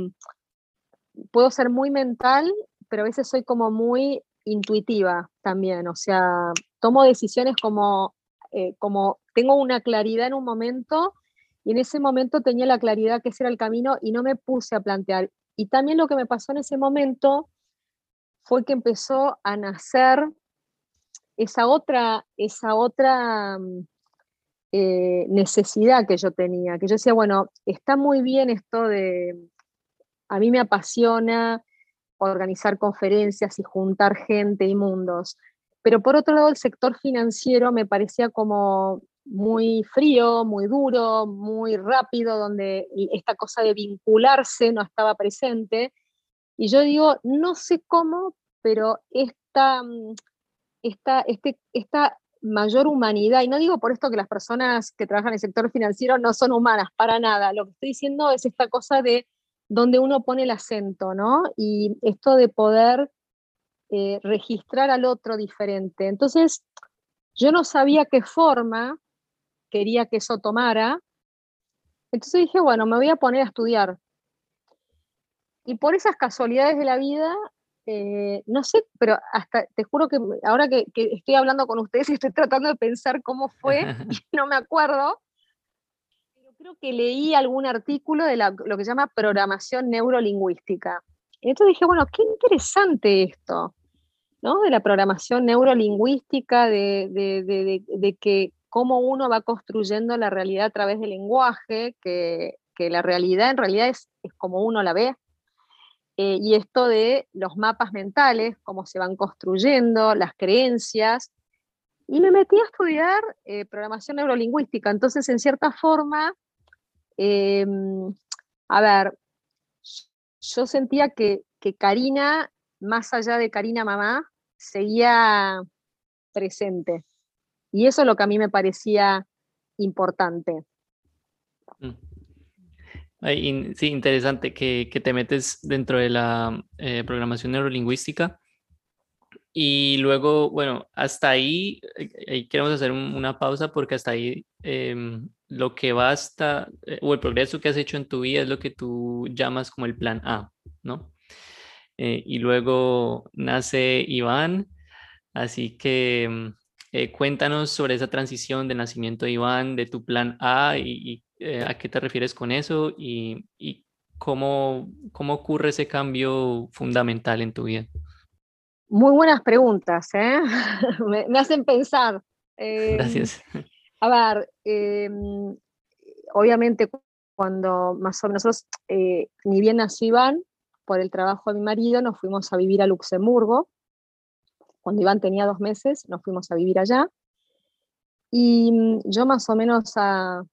puedo ser muy mental, pero a veces soy como muy intuitiva también, o sea, tomo decisiones como, eh, como tengo una claridad en un momento y en ese momento tenía la claridad que ese era el camino y no me puse a plantear. Y también lo que me pasó en ese momento fue que empezó a nacer esa otra, esa otra mm, eh, necesidad que yo tenía, que yo decía, bueno, está muy bien esto de, a mí me apasiona organizar conferencias y juntar gente y mundos, pero por otro lado, el sector financiero me parecía como muy frío, muy duro, muy rápido, donde esta cosa de vincularse no estaba presente. Y yo digo, no sé cómo, pero esta, esta, este, esta mayor humanidad, y no digo por esto que las personas que trabajan en el sector financiero no son humanas, para nada, lo que estoy diciendo es esta cosa de donde uno pone el acento, ¿no? Y esto de poder eh, registrar al otro diferente. Entonces, yo no sabía qué forma quería que eso tomara. Entonces dije, bueno, me voy a poner a estudiar. Y por esas casualidades de la vida, eh, no sé, pero hasta te juro que ahora que, estoy hablando con ustedes y estoy tratando de pensar cómo fue, y no me acuerdo, creo que leí algún artículo de lo que se llama programación neurolingüística. Y entonces dije, bueno, qué interesante esto. De la programación neurolingüística, de, que cómo uno va construyendo la realidad a través del lenguaje, que, la realidad en realidad es, como uno la ve, eh, y esto de los mapas mentales, cómo se van construyendo, las creencias, y me metí a estudiar eh, programación neurolingüística. Entonces, en cierta forma, em, a ver, yo sentía que, que Karina, más allá de Karina Mamá, seguía presente. Y eso es lo que a mí me parecía importante. Mm. Sí, interesante que, te metes dentro de la eh, programación neurolingüística. Y luego, bueno, hasta ahí, eh, queremos hacer una pausa porque hasta ahí em, lo que basta, eh, o el progreso que has hecho en tu vida es lo que tú llamas como el plan A, ¿no? Eh, y luego nace Iván, así que mm, cuéntanos sobre esa transición de nacimiento de Iván, de tu plan A y, eh, a qué te refieres con eso y, cómo, cómo ocurre ese cambio fundamental en tu vida. Muy buenas preguntas, ¿eh? me, hacen pensar. Em, Gracias. A ver, em, obviamente cuando más o menos nosotros, eh, ni bien nació Iván, por el trabajo de mi marido, nos fuimos a vivir a Luxemburgo. Cuando Iván tenía dos meses, nos fuimos a vivir allá. Y mm, yo más o menos a,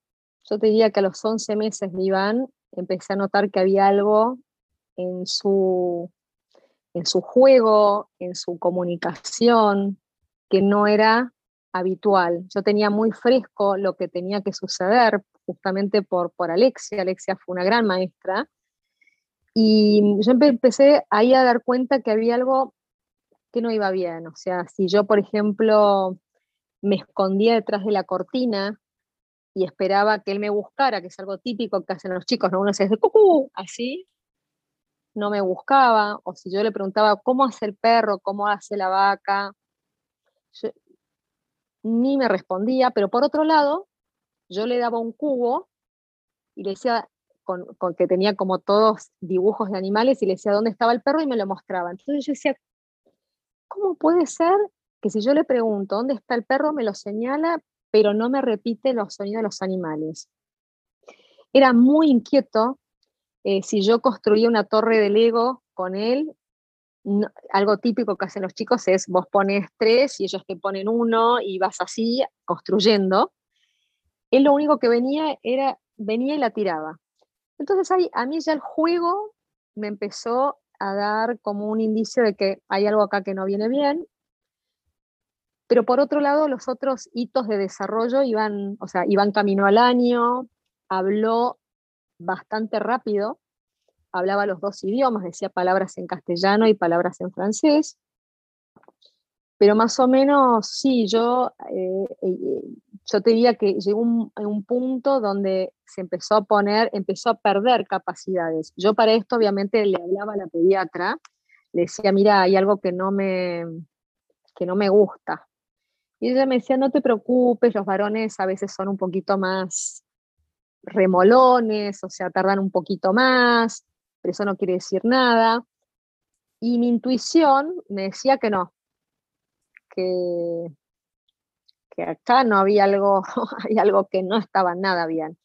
yo te diría que a los 11 meses de Iván, empecé a notar que había algo en su, en su juego, en su comunicación, que no era habitual. Yo tenía muy fresco lo que tenía que suceder, justamente por, por Alexia. Alexia fue una gran maestra. Y yo empecé ahí a dar cuenta que había algo que no iba bien. O sea, si yo, por ejemplo, me escondía detrás de la cortina y esperaba que él me buscara, que es algo típico que hacen los chicos, ¿no? Uno se dice, ¡cucú! Así, no me buscaba, o si yo le preguntaba cómo hace el perro, cómo hace la vaca, ni me respondía, pero por otro lado, yo le daba un cubo y le decía, con, que tenía como todos dibujos de animales, y le decía dónde estaba el perro y me lo mostraba. Entonces yo decía, ¿cómo puede ser que si yo le pregunto dónde está el perro, me lo señala, pero no me repite los sonidos de los animales? Era muy inquieto eh, si yo construía una torre de Lego con él, algo típico que hacen los chicos es vos pones tres y ellos te ponen uno y vas así construyendo. Él lo único que venía era, venía y la tiraba. Entonces ahí, a mí ya el juego me empezó a dar como un indicio de que hay algo acá que no viene bien. Pero por otro lado, los otros hitos de desarrollo iban, o sea, iban camino al año, habló bastante rápido, hablaba los dos idiomas, decía palabras en castellano y palabras en francés, pero más o menos sí, yo, eh, eh, yo te diría que llegó un, un punto donde se empezó a poner, empezó a perder capacidades. Yo para esto obviamente le hablaba a la pediatra, le decía, mira, hay algo que no me, que no me gusta. Y ella me decía, no te preocupes, los varones a veces son un poquito más remolones, o sea, tardan un poquito más, pero eso no quiere decir nada. Y mi intuición me decía que no, que, que acá no había algo, hay algo que no estaba nada bien.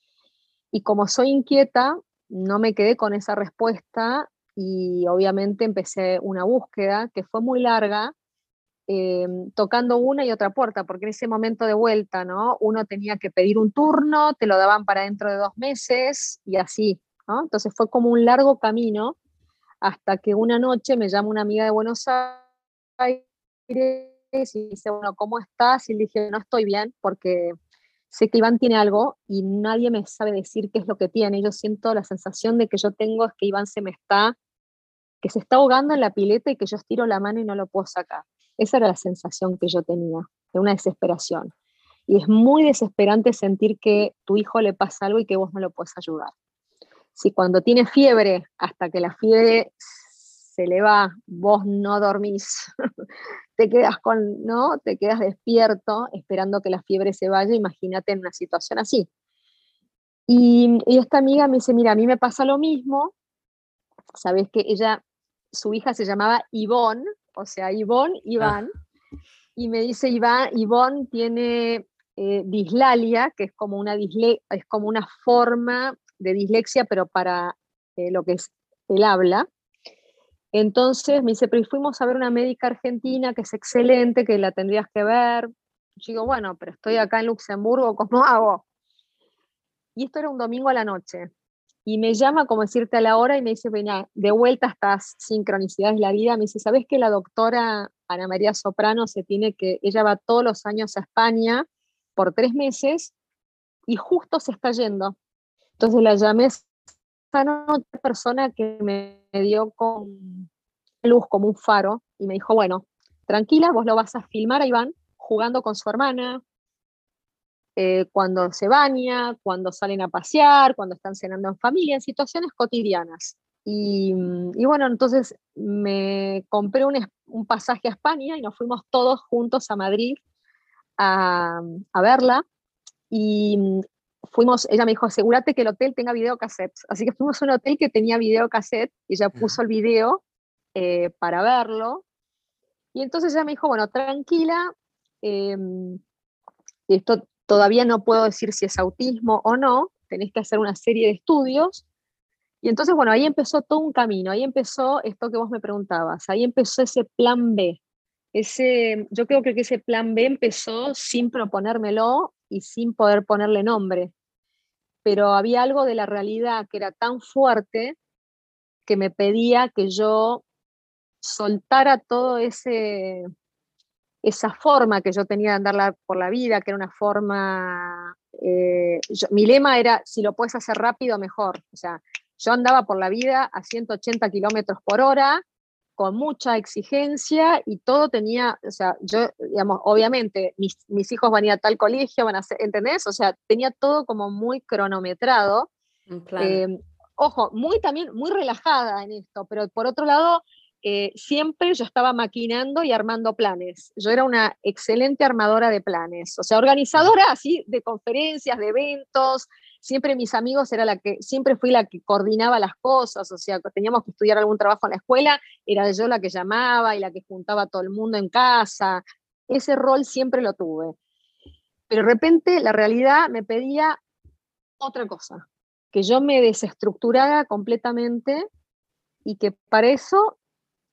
Y como soy inquieta, no me quedé con esa respuesta y obviamente empecé una búsqueda que fue muy larga, Em, tocando una y otra puerta, porque en ese momento de vuelta, ¿no? Uno tenía que pedir un turno, te lo daban para dentro de dos meses y así, ¿no? Entonces fue como un largo camino hasta que una noche me llama una amiga de Buenos Aires y dice, bueno, ¿cómo estás? Y le dije, no estoy bien porque sé que Iván tiene algo y nadie me sabe decir qué es lo que tiene. Yo siento la sensación de que yo tengo es que Iván se me está, que se está ahogando en la pileta y que yo estiro la mano y no lo puedo sacar. Esa era la sensación que yo tenía, de una desesperación. Y es muy desesperante sentir que tu hijo le pasa algo y que vos no lo puedes ayudar. Si cuando tiene fiebre, hasta que la fiebre se le va, vos no dormís, te quedas con, ¿no? Te quedas despierto esperando que la fiebre se vaya, imagínate en una situación así. Y, esta amiga me dice, mira, a mí me pasa lo mismo, sabes que ella, su hija se llamaba Ivonne, o sea, Ivonne, Iván, ah. y me dice Iván, Ivonne tiene eh, dislalia, que es como, una es como una forma de dislexia, pero para eh, lo que es el habla. Entonces me dice, pero fuimos a ver una médica argentina que es excelente, que la tendrías que ver. Yo digo, bueno, pero estoy acá en Luxemburgo, ¿cómo hago? Y esto era un domingo a la noche y me llama como decirte a la hora y me dice, venga, de vuelta a estas sincronicidades de la vida, me dice, ¿sabes que la doctora Ana María Soprano se tiene que, ella va todos los años a España por tres meses y justo se está yendo? Entonces la llamé a una persona que me dio con luz como un faro y me dijo, bueno, tranquila, vos lo vas a filmar a Iván jugando con su hermana, eh, cuando se baña, cuando salen a pasear, cuando están cenando en familia, en situaciones cotidianas. Y, bueno, entonces me compré un, pasaje a España y nos fuimos todos juntos a Madrid a, verla. Y fuimos, ella me dijo, asegúrate que el hotel tenga videocassettes. Así que fuimos a un hotel que tenía videocassette y ella puso el video eh, para verlo. Y entonces ella me dijo, bueno, tranquila, em, esto todavía no puedo decir si es autismo o no, tenés que hacer una serie de estudios. Y entonces, bueno, ahí empezó todo un camino, ahí empezó esto que vos me preguntabas, ahí empezó ese plan B. Ese, yo creo que ese plan B empezó sin proponérmelo y sin poder ponerle nombre, pero había algo de la realidad que era tan fuerte que me pedía que yo soltara todo ese esa forma que yo tenía de andar por la vida, que era una forma, eh, mi lema era, si lo puedes hacer rápido, mejor. O sea, yo andaba por la vida a 180 kilómetros por hora, con mucha exigencia y todo tenía, o sea, yo, digamos, obviamente mis, hijos van a ir a tal colegio, van a ser, ¿entendés? O sea, tenía todo como muy cronometrado. Eh, ojo, muy también, muy relajada en esto, pero por otro lado, eh, siempre yo estaba maquinando y armando planes. Yo era una excelente armadora de planes, o sea, organizadora así de conferencias, de eventos. Siempre mis amigos era la que, siempre fui la que coordinaba las cosas, o sea, teníamos que estudiar algún trabajo en la escuela, era yo la que llamaba y la que juntaba a todo el mundo en casa. Ese rol siempre lo tuve. Pero de repente la realidad me pedía otra cosa, que yo me desestructurara completamente y que para eso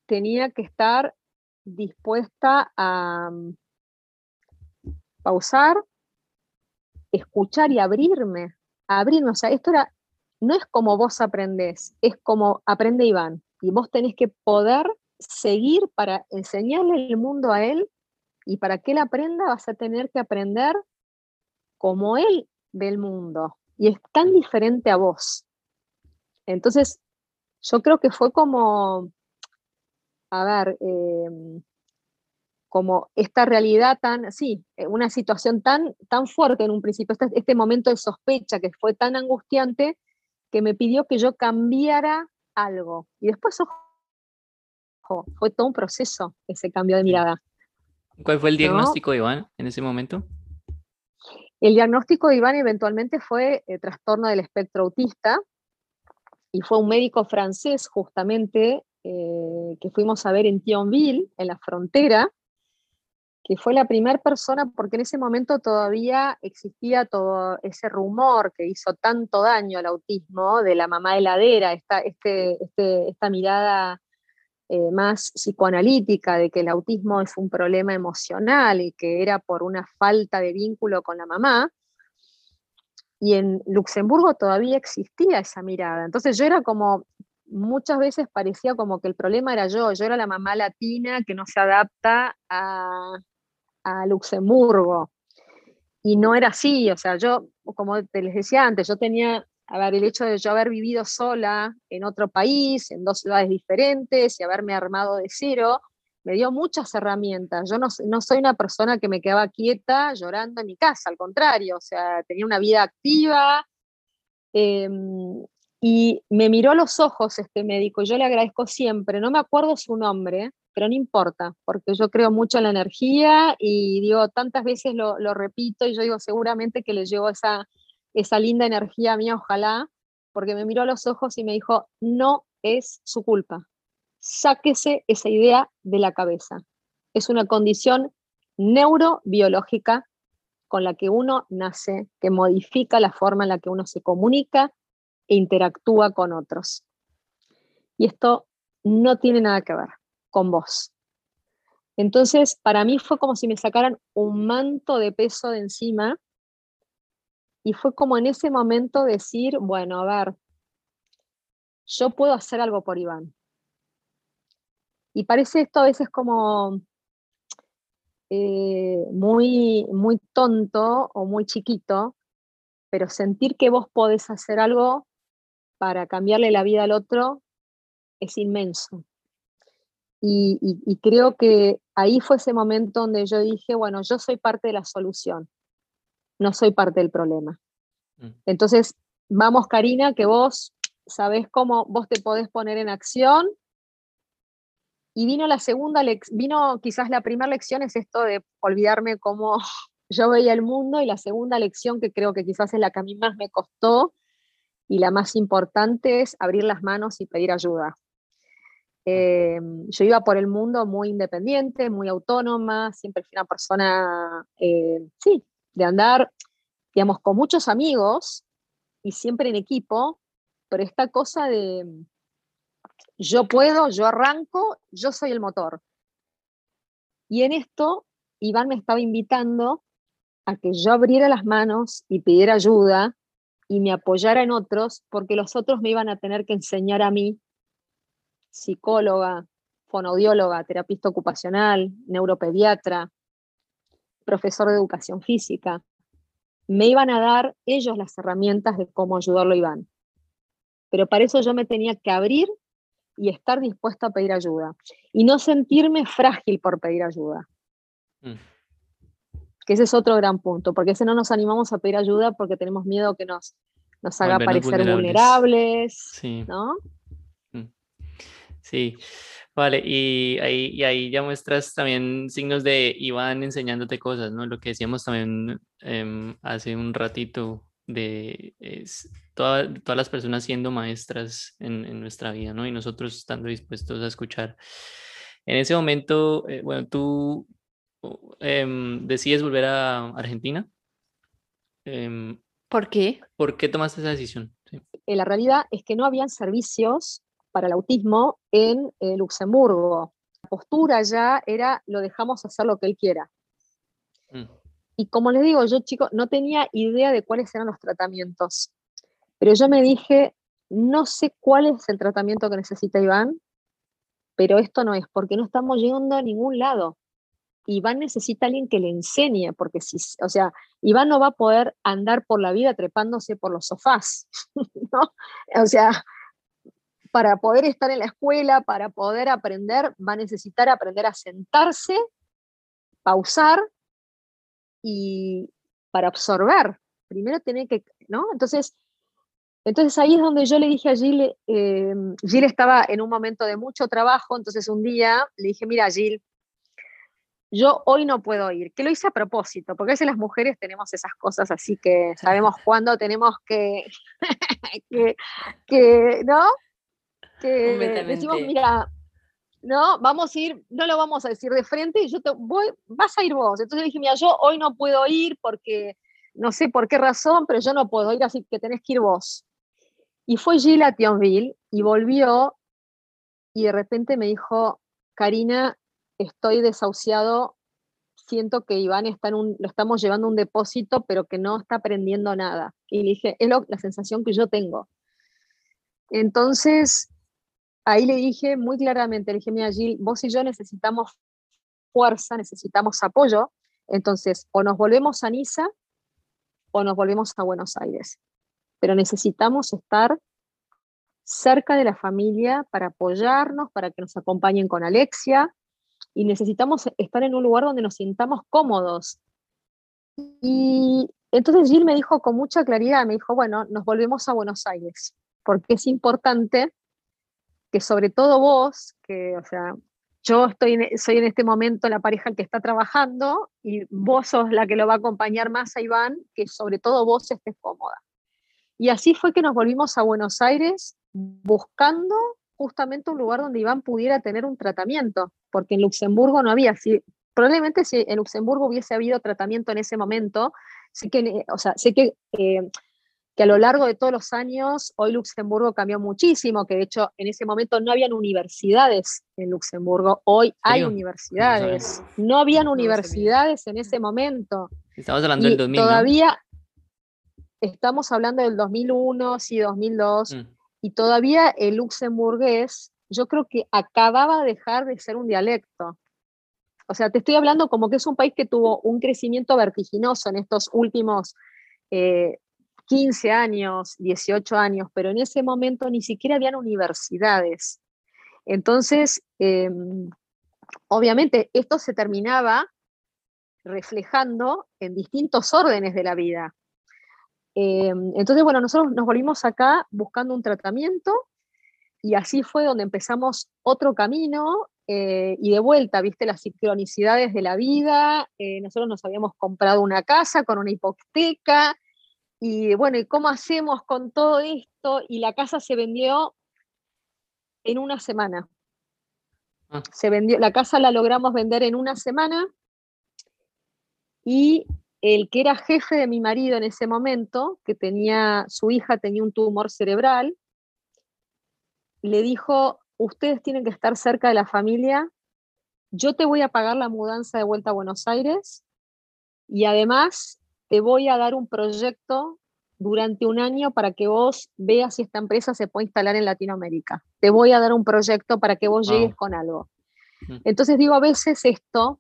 tenía que estar dispuesta a mm, pausar, escuchar y abrirme, abrirme. O sea, esto era, no es como vos aprendés, es como aprende Iván. Y vos tenés que poder seguir para enseñarle el mundo a él y para que él aprenda vas a tener que aprender como él del mundo. Y es tan diferente a vos. Entonces, yo creo que fue como a ver, em, como esta realidad tan, sí, eh, una situación tan, tan fuerte en un principio, este, este, momento de sospecha que fue tan angustiante, que me pidió que yo cambiara algo. Y después, ojo, fue todo un proceso ese cambio de mirada. ¿Cuál fue el diagnóstico de Iván en ese momento? El diagnóstico de Iván eventualmente fue eh, trastorno del espectro autista y fue un médico francés justamente eh, que fuimos a ver en Thionville, en la frontera, que fue la primera persona, porque en ese momento todavía existía todo ese rumor que hizo tanto daño al autismo de la mamá heladera, esta, este, este, esta mirada eh, más psicoanalítica de que el autismo es un problema emocional y que era por una falta de vínculo con la mamá. Y en Luxemburgo todavía existía esa mirada. Entonces yo era como, muchas veces parecía como que el problema era yo, yo era la mamá latina que no se adapta a, Luxemburgo. Y no era así, o sea, yo, como te les decía antes, yo tenía, a ver, el hecho de yo haber vivido sola en otro país, en dos ciudades diferentes y haberme armado de cero, me dio muchas herramientas. Yo no, no soy una persona que me quedaba quieta llorando en mi casa, al contrario, o sea, tenía una vida activa, em, y me miró a los ojos este médico, yo le agradezco siempre, no me acuerdo su nombre, pero no importa, porque yo creo mucho en la energía y digo, tantas veces lo, repito y yo digo, seguramente que le llegó esa, esa linda energía mía, ojalá, porque me miró a los ojos y me dijo, no es su culpa, sáquese esa idea de la cabeza. Es una condición neurobiológica con la que uno nace, que modifica la forma en la que uno se comunica, e interactúa con otros. Y esto no tiene nada que ver con vos. Entonces, para mí fue como si me sacaran un manto de peso de encima y fue como en ese momento decir, bueno, a ver, yo puedo hacer algo por Iván. Y parece esto a veces como eh, muy, muy tonto o muy chiquito, pero sentir que vos podés hacer algo para cambiarle la vida al otro es inmenso. Y, creo que ahí fue ese momento donde yo dije, bueno, yo soy parte de la solución, no soy parte del problema. Mm. Entonces, vamos Karina, que vos sabés cómo vos te podés poner en acción. Y vino la segunda, vino quizás la primera lección es esto de olvidarme cómo yo veía el mundo y la segunda lección que creo que quizás es la que a mí más me costó y la más importante es abrir las manos y pedir ayuda. Eh, yo iba por el mundo muy independiente, muy autónoma, siempre fui una persona, eh, sí, de andar, digamos, con muchos amigos y siempre en equipo, pero esta cosa de yo puedo, yo arranco, yo soy el motor. Y en esto, Iván me estaba invitando a que yo abriera las manos y pidiera ayuda y me apoyara en otros, porque los otros me iban a tener que enseñar a mí, psicóloga, fonaudióloga, terapista ocupacional, neuropediatra, profesor de educación física, me iban a dar ellos las herramientas de cómo ayudarlo a Iván. Pero para eso yo me tenía que abrir y estar dispuesta a pedir ayuda. Y no sentirme frágil por pedir ayuda. Mm. Que ese es otro gran punto, porque ese no nos animamos a pedir ayuda porque tenemos miedo que nos, nos haga parecer vulnerables, ¿no? Mm. Sí, vale, y ahí, y ahí ya muestras también signos de Iván enseñándote cosas, ¿no? Lo que decíamos también em, hace un ratito de todas las personas siendo maestras en, nuestra vida, ¿no? Y nosotros estando dispuestos a escuchar. En ese momento, eh, bueno, tú em, decides volver a Argentina. Em, ¿Por qué? ¿Por qué tomaste esa decisión? Eh, la realidad es que no habían servicios para el autismo en eh, Luxemburgo. La postura ya era, lo dejamos hacer lo que él quiera. Mm. Y como les digo, yo chico, no tenía idea de cuáles eran los tratamientos, pero yo me dije, no sé cuál es el tratamiento que necesita Iván, pero esto no es, porque no estamos llegando a ningún lado. Iván necesita a alguien que le enseñe, porque si, o sea, Iván no va a poder andar por la vida trepándose por los sofás, ¿no? O sea, para poder estar en la escuela, para poder aprender, va a necesitar aprender a sentarse, pausar y para absorber. Primero tiene que, ¿no? Entonces, entonces ahí es donde yo le dije a Gil, eh, Gil estaba en un momento de mucho trabajo, entonces un día le dije, mira Gil, yo hoy no puedo ir, que lo hice a propósito, porque a veces las mujeres tenemos esas cosas así que sabemos cuándo tenemos que, que, ¿no? Que decimos, mira, no, vamos a ir, no lo vamos a decir de frente, yo te voy, vas a ir vos. Entonces dije, mira, yo hoy no puedo ir porque no sé por qué razón, pero yo no puedo ir, así que tenés que ir vos. Y fue Gil a Thionville y volvió y de repente me dijo, Karina, estoy desahuciado, siento que Iván está en un, lo estamos llevando a un depósito, pero que no está aprendiendo nada. Y le dije, es la sensación que yo tengo. Entonces, ahí le dije muy claramente, le dije, mira Gil, vos y yo necesitamos fuerza, necesitamos apoyo, entonces o nos volvemos a Niza o nos volvemos a Buenos Aires, pero necesitamos estar cerca de la familia para apoyarnos, para que nos acompañen con Alexia, y necesitamos estar en un lugar donde nos sintamos cómodos. Y entonces Gil me dijo con mucha claridad, me dijo, bueno, nos volvemos a Buenos Aires, porque es importante que sobre todo vos, que, o sea, yo estoy soy en este momento la pareja que está trabajando y vos sos la que lo va a acompañar más a Iván, que sobre todo vos estés cómoda. Y así fue que nos volvimos a Buenos Aires buscando justamente un lugar donde Iván pudiera tener un tratamiento, porque en Luxemburgo no había, si, probablemente si en Luxemburgo hubiese habido tratamiento en ese momento, sé que, o sea, sé que eh, que a lo largo de todos los años, hoy Luxemburgo cambió muchísimo, que de hecho en ese momento no habían universidades en Luxemburgo, hoy hay universidades, no, habían universidades en ese momento. Estamos hablando del 2000. Todavía estamos hablando del 2001, sí, 2002, mm. Y todavía el luxemburgués, yo creo que acababa de dejar de ser un dialecto. O sea, te estoy hablando como que es un país que tuvo un crecimiento vertiginoso en estos últimos eh, 15 años, 18 años, pero en ese momento ni siquiera habían universidades. Entonces, em, obviamente, esto se terminaba reflejando en distintos órdenes de la vida. Em, entonces, bueno, nosotros nos volvimos acá buscando un tratamiento y así fue donde empezamos otro camino eh, y de vuelta, viste las sincronicidades de la vida. Eh, nosotros nos habíamos comprado una casa con una hipoteca, y bueno, ¿y cómo hacemos con todo esto? Y la casa se vendió en una semana. Ah. Se vendió, la casa la logramos vender en una semana y el que era jefe de mi marido en ese momento, que tenía, su hija tenía un tumor cerebral, le dijo, ustedes tienen que estar cerca de la familia, yo te voy a pagar la mudanza de vuelta a Buenos Aires y además te voy a dar un proyecto durante un año para que vos veas si esta empresa se puede instalar en Latinoamérica. Te voy a dar un proyecto para que vos llegues con algo. Mm. Entonces digo, a veces esto,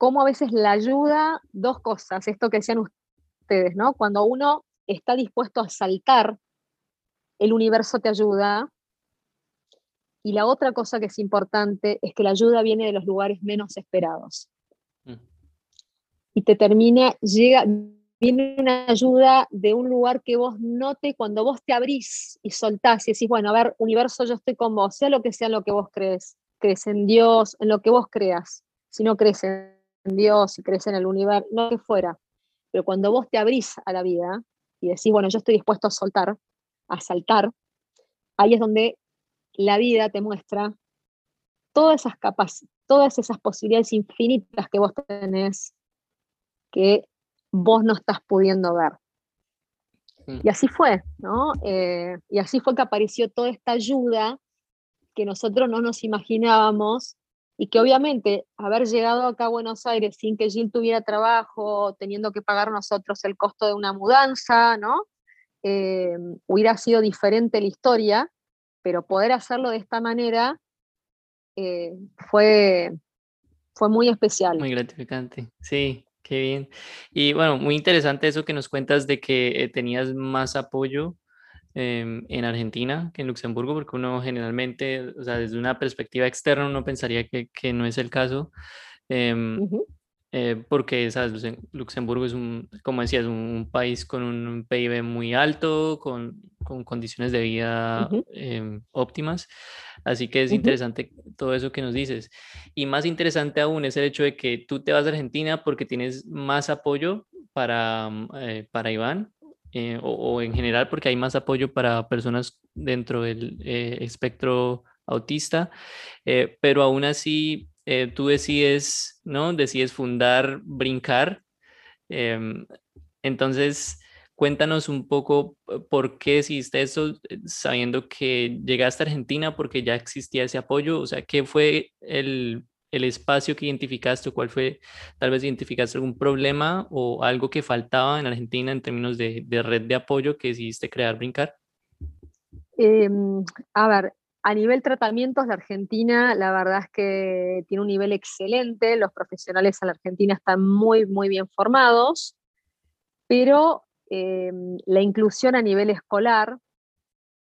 como a veces la ayuda, dos cosas, esto que decían ustedes, ¿no? Cuando uno está dispuesto a saltar, el universo te ayuda. Y la otra cosa que es importante es que la ayuda viene de los lugares menos esperados. Mm. Y te termina, llega, viene una ayuda de un lugar que vos note cuando vos te abrís y soltás y decís, bueno, a ver, universo, yo estoy con vos, sea lo que sea lo que vos crees, crees en Dios, en lo que vos creas, si no crees en Dios, si crees en el universo, lo que fuera, pero cuando vos te abrís a la vida y decís, bueno, yo estoy dispuesto a soltar, a saltar, ahí es donde la vida te muestra todas esas capas, todas esas posibilidades infinitas que vos tenés que vos no estás pudiendo ver. Mm. Y así fue, ¿no? Eh, y así fue que apareció toda esta ayuda que nosotros no nos imaginábamos y que obviamente haber llegado acá a Buenos Aires sin que Jill tuviera trabajo, teniendo que pagar nosotros el costo de una mudanza, ¿no? Eh, hubiera sido diferente la historia, pero poder hacerlo de esta manera eh, fue, fue muy especial. Muy gratificante, sí. Qué bien. Y bueno, muy interesante eso que nos cuentas de que eh, tenías más apoyo em, en Argentina que en Luxemburgo, porque uno generalmente, o sea, desde una perspectiva externa, uno pensaría que, que no es el caso. Em, eh, porque ¿sabes? Luxemburgo es un, como decías, un, país con un PIB muy alto, con, con condiciones de vida em, óptimas. Así que es interesante todo eso que nos dices. Y más interesante aún es el hecho de que tú te vas a Argentina porque tienes más apoyo para, eh, para Iván, eh, o, en general porque hay más apoyo para personas dentro del espectro autista, pero aún así eh, tú decides, ¿no? Decides fundar Brincar. Em, entonces, cuéntanos un poco eh, por qué hiciste eso, eh, sabiendo que llegaste a Argentina porque ya existía ese apoyo, o sea, ¿qué fue el, espacio que identificaste o cuál fue, tal vez identificaste algún problema o algo que faltaba en Argentina en términos de, red de apoyo que decidiste crear Brincar? Em, a ver, a nivel tratamientos, la Argentina, la verdad es que tiene un nivel excelente, los profesionales en la Argentina están muy, muy bien formados, pero em, la inclusión a nivel escolar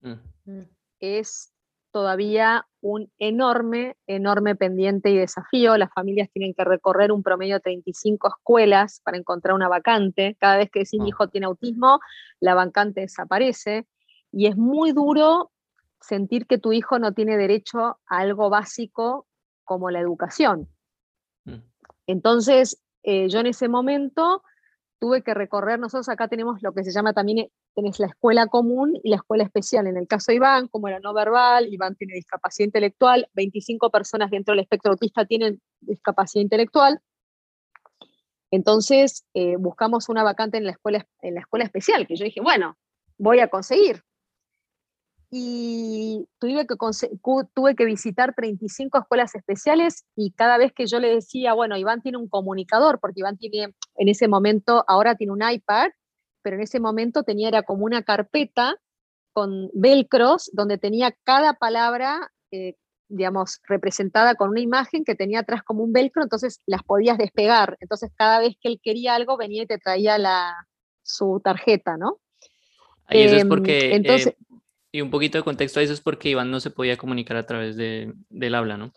mm. es todavía un enorme, enorme pendiente y desafío. Las familias tienen que recorrer un promedio de 35 escuelas para encontrar una vacante. Cada vez que decís mi hijo tiene autismo, la vacante desaparece. Y es muy duro sentir que tu hijo no tiene derecho a algo básico como la educación. Mm. Entonces, eh, yo en ese momento tuve que recorrer, nosotros acá tenemos lo que se llama también, tenés la escuela común y la escuela especial. En el caso de Iván, como era no verbal, Iván tiene discapacidad intelectual, 25 personas dentro del espectro autista tienen discapacidad intelectual. Entonces, eh, buscamos una vacante en la, escuela, en la escuela especial, que yo dije, bueno, voy a conseguir y tuve que, tuve que visitar 35 escuelas especiales y cada vez que yo le decía, bueno, Iván tiene un comunicador, porque Iván tiene en ese momento, ahora tiene un iPad, pero en ese momento tenía, era como una carpeta con velcros donde tenía cada palabra, eh, digamos, representada con una imagen que tenía atrás como un velcro, entonces las podías despegar. Entonces cada vez que él quería algo venía y te traía la, su tarjeta, ¿no? Y eso es em, porque entonces, eh, y un poquito de contexto a eso es porque Iván no se podía comunicar a través de, del habla, ¿no?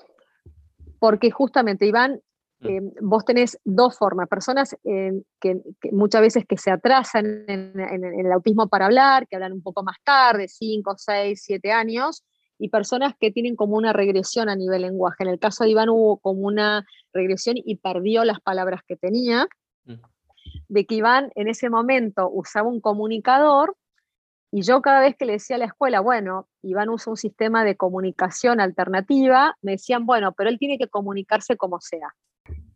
Porque justamente, Iván. Eh, vos tenés dos formas, personas eh, que, muchas veces que se atrasan en, el autismo para hablar, que hablan un poco más tarde, 5, 6, 7 años, y personas que tienen como una regresión a nivel lenguaje. En el caso de Iván hubo como una regresión y perdió las palabras que tenía, mm. de que Iván en ese momento usaba un comunicador Y yo cada vez que le decía a la escuela, bueno, Iván usa un sistema de comunicación alternativa, me decían, bueno, pero él tiene que comunicarse como sea.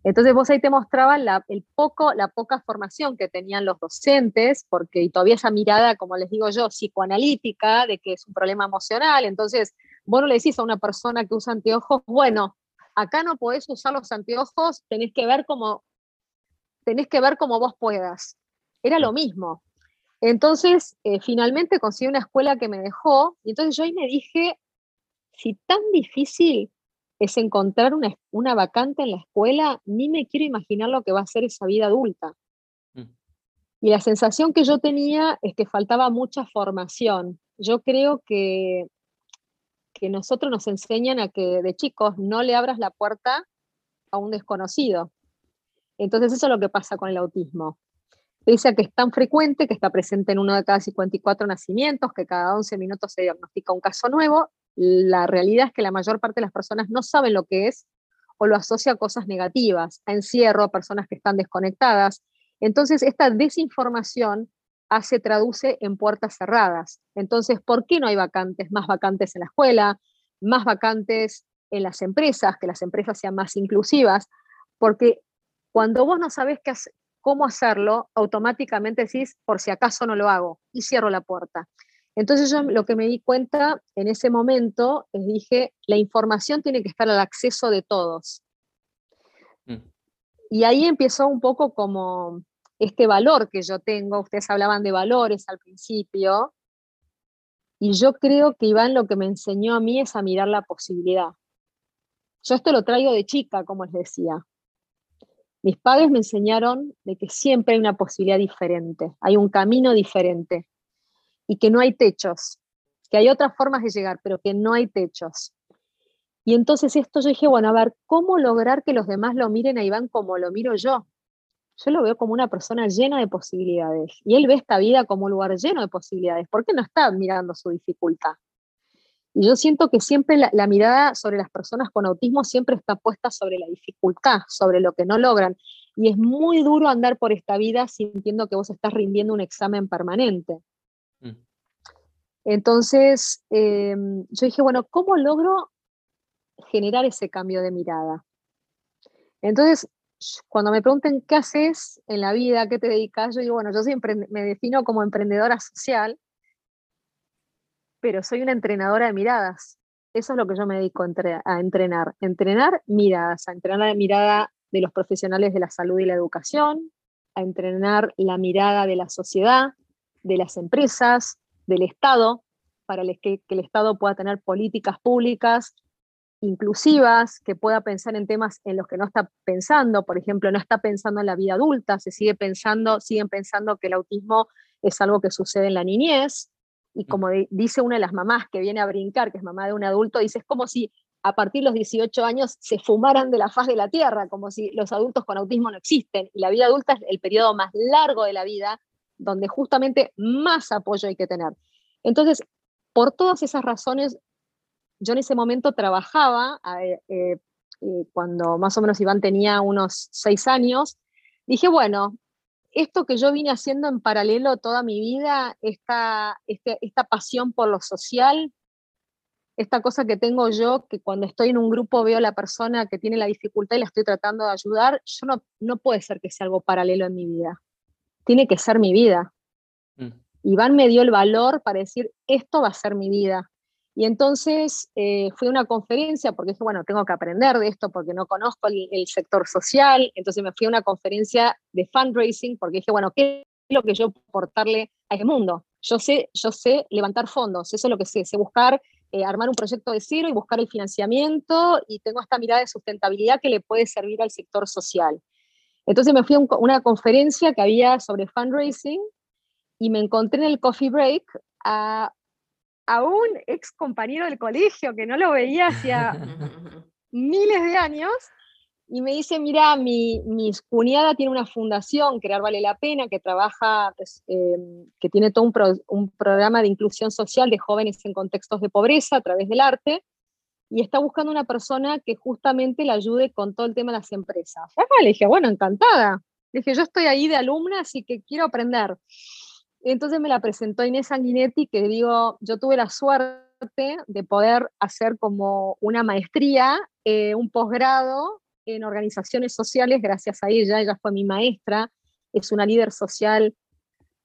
Entonces vos ahí te mostraban la, el poco, la poca formación que tenían los docentes, porque y todavía esa mirada, como les digo yo, psicoanalítica, de que es un problema emocional. Entonces, vos no le decís a una persona que usa anteojos, bueno, acá no podés usar los anteojos, tenés que ver cómo, tenés que ver cómo vos puedas. Era lo mismo. Entonces, eh, finalmente conseguí una escuela que me dejó, y entonces yo ahí me dije, si tan difícil es encontrar una, una, vacante en la escuela, ni me quiero imaginar lo que va a ser esa vida adulta. Mm. Y la sensación que yo tenía es que faltaba mucha formación. Yo creo que, que nosotros nos enseñan a que de chicos no le abras la puerta a un desconocido. Entonces eso es lo que pasa con el autismo. Pese a que es tan frecuente, que está presente en uno de cada 54 nacimientos, que cada 11 minutos se diagnostica un caso nuevo, la realidad es que la mayor parte de las personas no saben lo que es o lo asocia a cosas negativas, a encierro, a personas que están desconectadas. Entonces, esta desinformación se traduce en puertas cerradas. Entonces, ¿por qué no hay vacantes, más vacantes en la escuela, más vacantes en las empresas, que las empresas sean más inclusivas? Porque cuando vos no sabés qué cómo hacerlo, automáticamente decís, por si acaso no lo hago, y cierro la puerta. Entonces yo lo que me di cuenta en ese momento es dije, la información tiene que estar al acceso de todos. Mm. Y ahí empezó un poco como este valor que yo tengo, ustedes hablaban de valores al principio, y yo creo que Iván lo que me enseñó a mí es a mirar la posibilidad. Yo esto lo traigo de chica, como les decía. Mis padres me enseñaron de que siempre hay una posibilidad diferente, hay un camino diferente y que no hay techos, que hay otras formas de llegar, pero que no hay techos. Y entonces esto yo dije, bueno, a ver, ¿cómo lograr que los demás lo miren a Iván como lo miro yo? Yo lo veo como una persona llena de posibilidades y él ve esta vida como un lugar lleno de posibilidades. ¿Por qué no está mirando su dificultad? Y yo siento que siempre la, la, mirada sobre las personas con autismo siempre está puesta sobre la dificultad, sobre lo que no logran. Y es muy duro andar por esta vida sintiendo que vos estás rindiendo un examen permanente. Entonces, em, yo dije, bueno, ¿cómo logro generar ese cambio de mirada? Entonces, cuando me pregunten qué haces en la vida, qué te dedicas, yo digo, bueno, yo siempre me defino como emprendedora social, pero soy una entrenadora de miradas. Eso es lo que yo me dedico a entrenar, entrenar miradas, a entrenar la mirada de los profesionales de la salud y la educación, a entrenar la mirada de la sociedad, de las empresas, del Estado, para que, el Estado pueda tener políticas públicas inclusivas, que pueda pensar en temas en los que no está pensando, por ejemplo, no está pensando en la vida adulta, se sigue pensando, siguen pensando que el autismo es algo que sucede en la niñez, y como dice una de las mamás que viene a brincar, que es mamá de un adulto, dice, es como si a partir de los 18 años se fumaran de la faz de la tierra, como si los adultos con autismo no existen, y la vida adulta es el periodo más largo de la vida, donde justamente más apoyo hay que tener. Entonces, por todas esas razones, yo en ese momento trabajaba, eh, eh, cuando más o menos Iván tenía unos seis años, dije, bueno, esto que yo vine haciendo en paralelo toda mi vida, esta, este, esta pasión por lo social, esta cosa que tengo yo, que cuando estoy en un grupo veo a la persona que tiene la dificultad y la estoy tratando de ayudar, yo no, no puede ser que sea algo paralelo en mi vida. Tiene que ser mi vida. Iván me dio el valor para decir, esto va a ser mi vida. Y entonces eh, fui a una conferencia porque dije, bueno, tengo que aprender de esto porque no conozco el, sector social. Entonces me fui a una conferencia de fundraising porque dije, bueno, ¿qué es lo que yo puedo aportarle a este mundo? Yo sé, yo sé levantar fondos, eso es lo que sé, sé buscar, eh, armar un proyecto de cero y buscar el financiamiento y tengo esta mirada de sustentabilidad que le puede servir al sector social. Entonces me fui a una conferencia que había sobre fundraising y me encontré en el coffee break a, un ex compañero del colegio que no lo veía hacía miles de años y me dice, mira, mi, mi cuñada tiene una fundación, Crear Vale la Pena, que trabaja, pues, em, que tiene todo un, un, programa de inclusión social de jóvenes en contextos de pobreza a través del arte, y está buscando una persona que justamente le ayude con todo el tema de las empresas. le dije, bueno, encantada. Le dije, yo estoy ahí de alumna, así que quiero aprender. Entonces me la presentó Inés Sanguinetti, que digo, yo tuve la suerte de poder hacer como una maestría, eh, un posgrado en organizaciones sociales, gracias a ella, ella fue mi maestra, es una líder social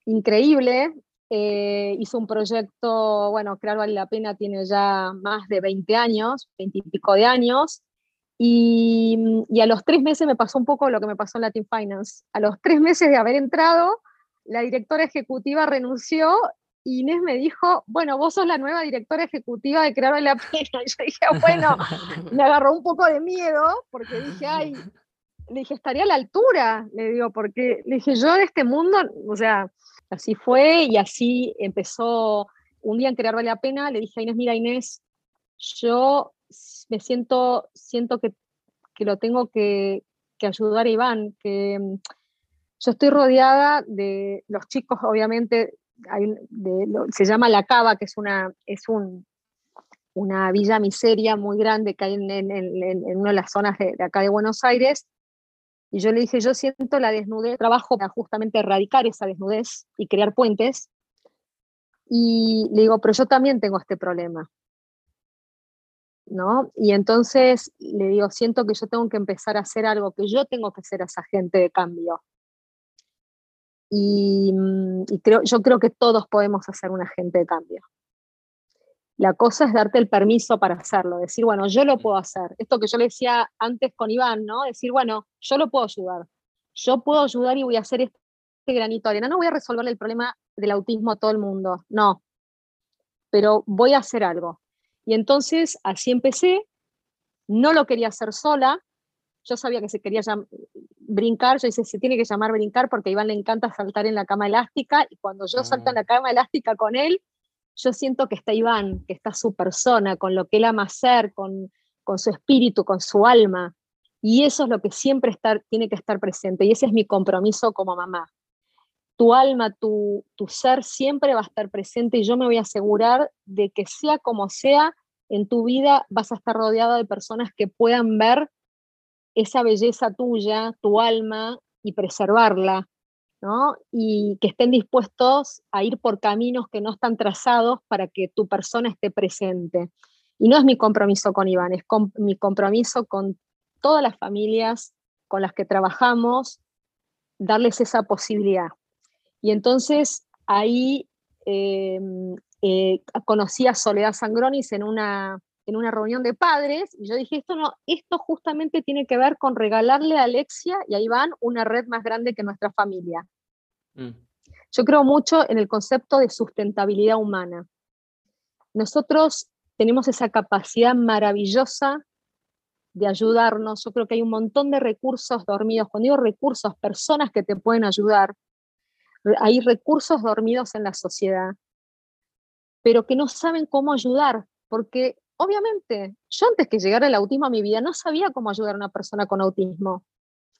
increíble, eh, hizo un proyecto, bueno, Crear Vale la Pena tiene ya más de 20 años, 20 y pico de años, y, y, a los tres meses me pasó un poco lo que me pasó en Latin Finance. A los tres meses de haber entrado, la directora ejecutiva renunció y Inés me dijo, bueno, vos sos la nueva directora ejecutiva de Crear la Pena. Y yo dije, bueno, me agarró un poco de miedo porque dije, ay, le dije, estaría a la altura, le digo, porque le dije, yo de este mundo, o sea, así fue y así empezó un día en Crear la Pena, le dije a Inés, mira Inés, yo me siento, siento que, que lo tengo que, ayudar a Iván, que mm, yo estoy rodeada de los chicos, obviamente, se llama La Cava, que es una, es un, una villa miseria muy grande que hay en, en, una de las zonas de, acá de Buenos Aires. Y yo le dije, yo siento la desnudez, trabajo para justamente erradicar esa desnudez y crear puentes. Y le digo, pero yo también tengo este problema. ¿no? Y entonces le digo, siento que yo tengo que empezar a hacer algo, que yo tengo que ser esa gente de cambio. Y, mm, creo, yo creo que todos podemos hacer un agente de cambio. La cosa es darte el permiso para hacerlo, decir, bueno, yo lo puedo hacer. Esto que yo le decía antes con Iván, ¿no? Decir, bueno, yo lo puedo ayudar. Yo puedo ayudar y voy a hacer este granito de arena. No voy a resolver el problema del autismo a todo el mundo, no. Pero voy a hacer algo. Y entonces así empecé, no lo quería hacer sola, yo sabía que se quería brincar, yo dije, se tiene que llamar brincar porque a Iván le encanta saltar en la cama elástica y cuando yo salto en ah. la cama elástica con él, yo siento que está Iván, que está su persona, con lo que él ama hacer, con, con su espíritu, con su alma. Y eso es lo que siempre tiene que estar presente y ese es mi compromiso como mamá tu alma, tu, ser siempre va a estar presente y yo me voy a asegurar de que sea como sea, en tu vida vas a estar rodeado de personas que puedan ver esa belleza tuya, tu alma y preservarla, ¿no? Y que estén dispuestos a ir por caminos que no están trazados para que tu persona esté presente. Y no es mi compromiso con Iván, es mi compromiso con todas las familias con las que trabajamos, darles esa posibilidad. Y entonces ahí eh, eh, conocí a Soledad Sangronis en una, en una reunión de padres y yo dije, esto, no, esto justamente tiene que ver con regalarle a Alexia y a Iván una red más grande que nuestra familia. Mm. Yo creo mucho en el concepto de sustentabilidad humana. Nosotros tenemos esa capacidad maravillosa de ayudarnos. Yo creo que hay un montón de recursos dormidos. Cuando digo recursos, personas que te pueden ayudar, hay recursos dormidos en la sociedad, pero que no saben cómo ayudar, porque obviamente yo antes que llegara el autismo a mi vida no sabía cómo ayudar a una persona con autismo.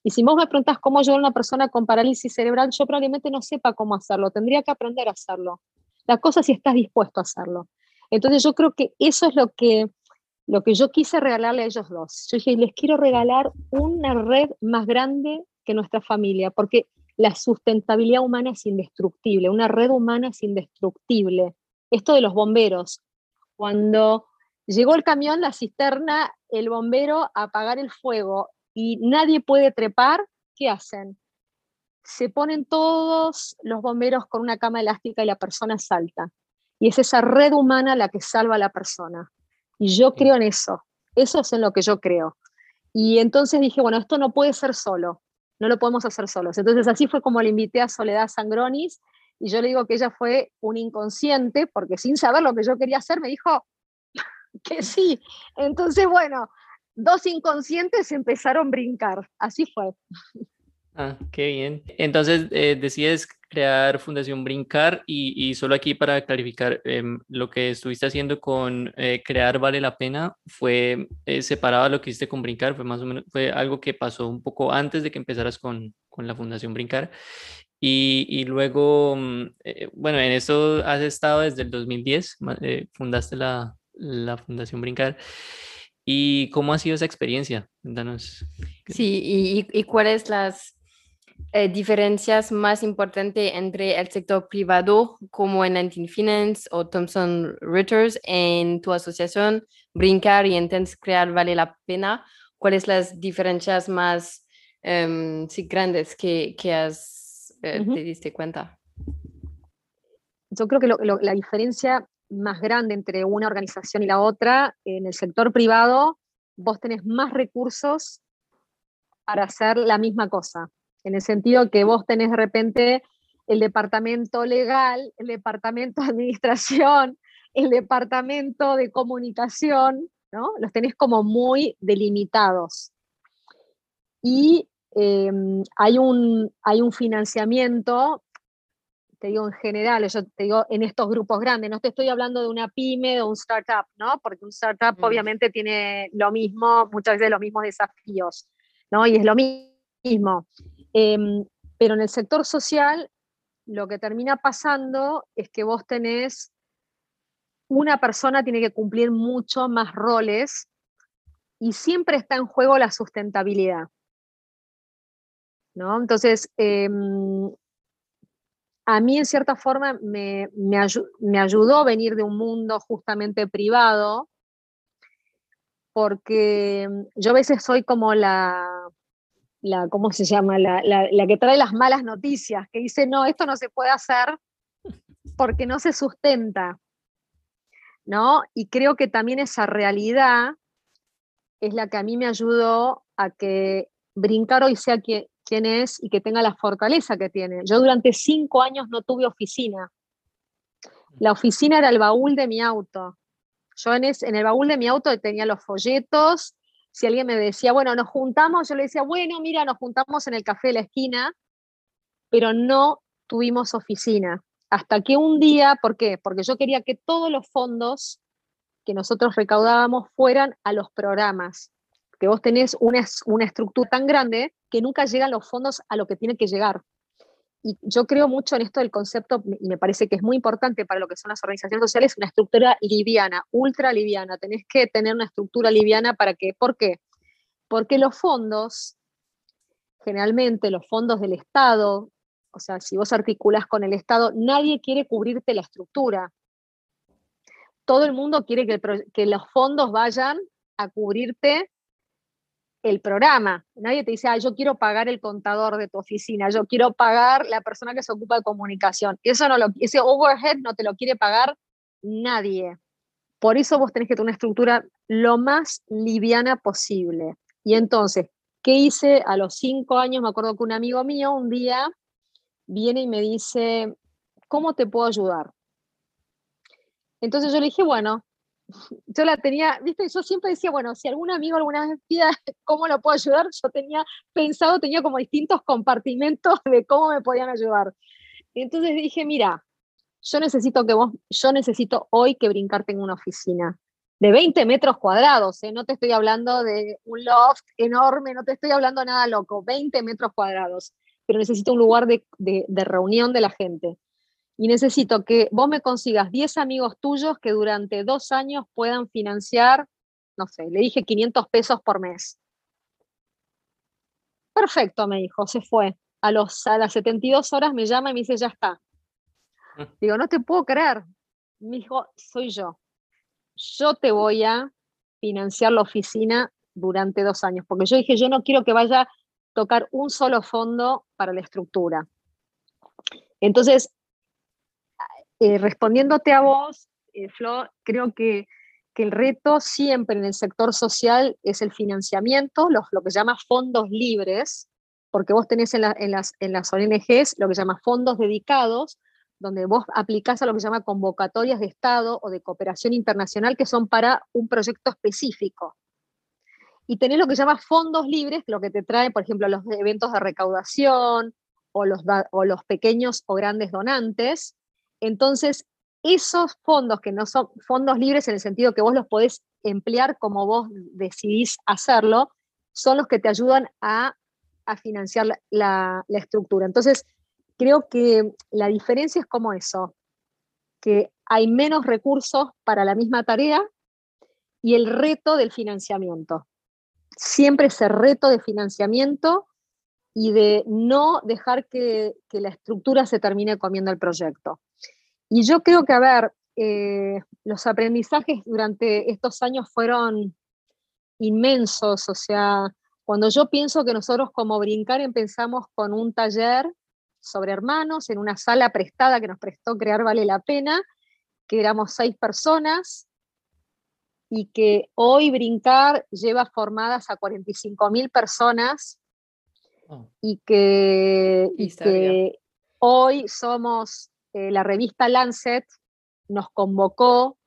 Y si vos me preguntás cómo ayudar a una persona con parálisis cerebral, yo probablemente no sepa cómo hacerlo, tendría que aprender a hacerlo. La cosa es si estás dispuesto a hacerlo. Entonces yo creo que eso es lo que, lo que yo quise regalarle a ellos dos. Yo dije, les quiero regalar una red más grande que nuestra familia, porque la sustentabilidad humana es indestructible, una red humana es indestructible. Esto de los bomberos, cuando llegó el camión, la cisterna, el bombero a apagar el fuego y nadie puede trepar, ¿qué hacen? Se ponen todos los bomberos con una cama elástica y la persona salta. Y es esa red humana la que salva a la persona. Y yo creo en eso. Eso es en lo que yo creo. Y entonces dije, bueno, esto no puede ser solo no lo podemos hacer solos. Entonces así fue como le invité a Soledad Sangronis y yo le digo que ella fue un inconsciente porque sin saber lo que yo quería hacer me dijo que sí. Entonces, bueno, dos inconscientes empezaron a brincar. Así fue. Ah, qué bien. Entonces eh, decides crear Fundación Brincar y, solo aquí para clarificar, em, lo que estuviste haciendo con eh, crear Vale la Pena fue eh, separado a lo que hiciste con Brincar, fue más o menos, fue algo que pasó un poco antes de que empezaras con, con la Fundación Brincar. Y, y luego, mm, bueno, en eso has estado desde el 2010, fundaste la, la Fundación Brincar. ¿Y cómo ha sido esa experiencia? Cuéntanos. Sí, y, y cuáles las eh, diferencias más importantes entre el sector privado como en 19 Finance o Thomson Reuters en tu asociación Brincar y Intense Crear Vale la Pena? ¿Cuáles las diferencias más em, grandes que, que has, eh, te diste cuenta? Yo creo que la diferencia más grande entre una organización y la otra, en el sector privado, vos tenés más recursos para hacer la misma cosa, en el sentido que vos tenés de repente el departamento legal, el departamento de administración, el departamento de comunicación, ¿no? Los tenés como muy delimitados. Y em, hay, un, hay un financiamiento te digo en general, yo te digo en estos grupos grandes, no te estoy hablando de una pyme o un startup, ¿no? Porque un startup mm. obviamente tiene lo mismo, muchas veces los mismos desafíos, ¿no? Y es lo mismo. Em, pero en el sector social, lo que termina pasando es que vos tenés, una persona tiene que cumplir mucho más roles y siempre está en juego la sustentabilidad. ¿no? Entonces, em, a mí en cierta forma me, me, ayudó venir de un mundo justamente privado, porque yo a veces soy como la, la ¿cómo se llama? La, la, que trae las malas noticias, que dice, no, esto no se puede hacer porque no se sustenta, ¿no? Y creo que también esa realidad es la que a mí me ayudó a que brincar hoy sea que, quién es y que tenga la fortaleza que tiene. Yo durante cinco años no tuve oficina. La oficina era el baúl de mi auto. Yo en, en el baúl de mi auto tenía los folletos. Si alguien me decía, bueno, nos juntamos, yo le decía, bueno, mira, nos juntamos en el café de la esquina, pero no tuvimos oficina. Hasta que un día, ¿por qué? Porque yo quería que todos los fondos que nosotros recaudábamos fueran a los programas que vos tenés una, una estructura tan grande que nunca llegan los fondos a lo que tiene que llegar. Y yo creo mucho en esto del concepto, y me parece que es muy importante para lo que son las organizaciones sociales, una estructura liviana, ultra liviana. Tenés que tener una estructura liviana para que, ¿por qué? Porque los fondos, generalmente los fondos del Estado, o sea, si vos articulás con el Estado, nadie quiere cubrirte la estructura. Todo el mundo quiere que los fondos vayan a cubrirte el programa. Nadie te dice, ah, yo quiero pagar el contador de tu oficina, yo quiero pagar la persona que se ocupa de comunicación. Eso no lo, ese overhead no te lo quiere pagar nadie. Por eso vos tenés que tener una estructura lo más liviana posible. Y entonces, ¿qué hice a los cinco años? Me acuerdo que un amigo mío un día viene y me dice, ¿cómo te puedo ayudar? Entonces yo le dije, bueno, yo la tenía, viste, yo siempre decía, bueno, si algún amigo alguna vez pida cómo lo puedo ayudar, yo tenía pensado, tenía como distintos compartimentos de cómo me podían ayudar. entonces dije, mira, yo necesito que vos, yo necesito hoy que brincarte en una oficina de 20 metros cuadrados, ¿eh? no te estoy hablando de un loft enorme, no te estoy hablando nada loco, 20 metros cuadrados, pero necesito un lugar de, de reunión de la gente y necesito que vos me consigas 10 amigos tuyos que durante dos años puedan financiar, no sé, le dije 500 pesos por mes. Perfecto, me dijo, se fue. A, los, a las 72 horas me llama y me dice, ya está. Mm. Digo, no te puedo creer. Me dijo, soy yo. Yo te voy a financiar la oficina durante dos años, porque yo dije, yo no quiero que vaya a tocar un solo fondo para la estructura. Entonces, eh, respondiéndote a vos, eh, Flo, creo que, el reto siempre en el sector social es el financiamiento, lo que se llama fondos libres, porque vos tenés en, las, ONGs lo que se llama fondos dedicados, donde vos aplicás a lo que se llama convocatorias de Estado o de cooperación internacional que son para un proyecto específico. Y tenés lo que se llama fondos libres, lo que te trae, por ejemplo, los eventos de recaudación o los pequeños o grandes donantes, entonces, esos fondos que no son fondos libres en el sentido que vos los podés emplear como vos decidís hacerlo, son los que te ayudan a, financiar la, estructura. Entonces, creo que la diferencia es como eso, que hay menos recursos para la misma tarea y el reto del financiamiento. Siempre ese reto de financiamiento y de no dejar que, la estructura se termine comiendo el proyecto. Y yo creo que, a ver, eh, los aprendizajes durante estos años fueron inmensos, o sea, cuando yo pienso que nosotros como Brincar empezamos con un taller sobre hermanos en una sala prestada que nos prestó Crear Vale la Pena, que éramos seis personas y que hoy Brincar lleva formadas a 45 mil personas oh. y que, hoy somos, eh, la revista Lancet nos convocó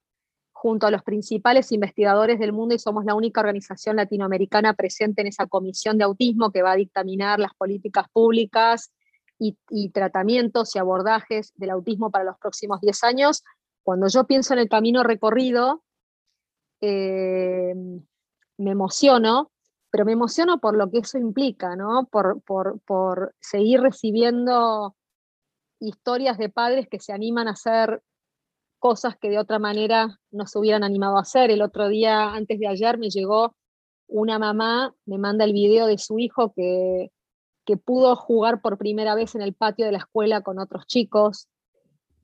junto a los principales investigadores del mundo y somos la única organización latinoamericana presente en esa comisión de autismo que va a dictaminar las políticas públicas y, tratamientos y abordajes del autismo para los próximos 10 años. Cuando yo pienso en el camino recorrido, eh, me emociono, pero me emociono por lo que eso implica, ¿no? por, por seguir recibiendo historias de padres que se animan a hacer cosas que de otra manera no se hubieran animado a hacer. El otro día, antes de ayer, me llegó una mamá, me manda el video de su hijo que, que pudo jugar por primera vez en el patio de la escuela con otros chicos.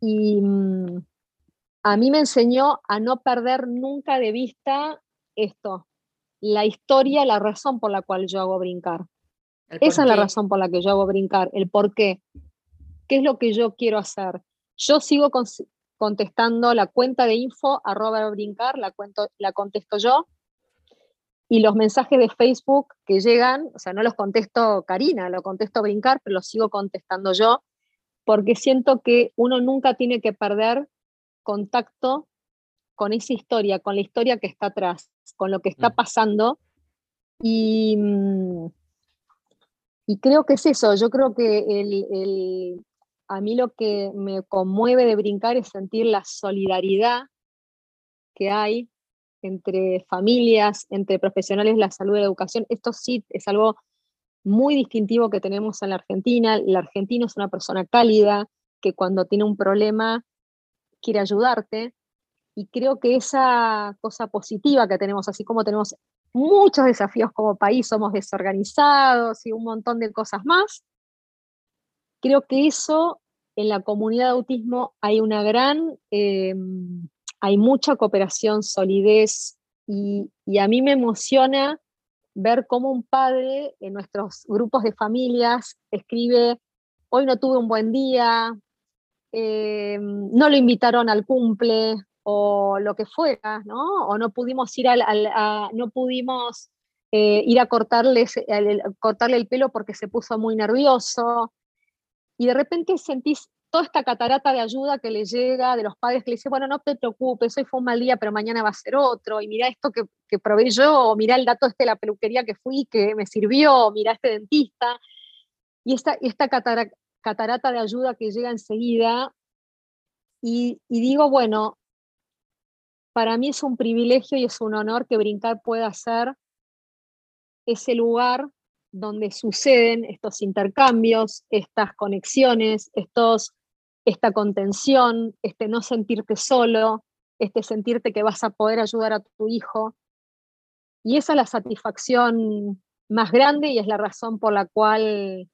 Y mm, a mí me enseñó a no perder nunca de vista esto, la historia, la razón por la cual yo hago brincar. Esa es la razón por la que yo hago brincar, el por qué. ¿Qué es lo que yo quiero hacer? Yo sigo contestando la cuenta de info arroba brincar, la, cuento, la contesto yo. Y los mensajes de Facebook que llegan, o sea, no los contesto Karina, lo contesto brincar, pero los sigo contestando yo, porque siento que uno nunca tiene que perder contacto con esa historia, con la historia que está atrás, con lo que está mm. pasando. Y, mm, y creo que es eso, yo creo que el, a mí lo que me conmueve de brincar es sentir la solidaridad que hay entre familias, entre profesionales de la salud y la educación. Esto sí es algo muy distintivo que tenemos en la Argentina. El argentino es una persona cálida que cuando tiene un problema quiere ayudarte. Y creo que esa cosa positiva que tenemos, así como tenemos muchos desafíos como país, somos desorganizados y un montón de cosas más, creo que eso en la comunidad de autismo hay una gran, em, hay mucha cooperación, solidez, y, a mí me emociona ver cómo un padre en nuestros grupos de familias escribe, hoy no tuve un buen día, em, no lo invitaron al cumple, o lo que fuera, ¿no? O no pudimos ir al, no pudimos eh, ir a cortarle, cortarle el pelo porque se puso muy nervioso y de repente sentís toda esta catarata de ayuda que le llega de los padres que le dicen, bueno, no te preocupes, hoy fue un mal día, pero mañana va a ser otro, y mira esto que, que probé yo, o mira el dato este de la peluquería que fui, que me sirvió, mira este dentista. Y esta, esta catarata de ayuda que llega enseguida, y, y digo, bueno, para mí es un privilegio y es un honor que Brincar pueda ser ese lugar donde suceden estos intercambios, estas conexiones, estos, esta contención, este no sentirte solo, este sentirte que vas a poder ayudar a tu hijo. Y esa es la satisfacción más grande y es la razón por la cual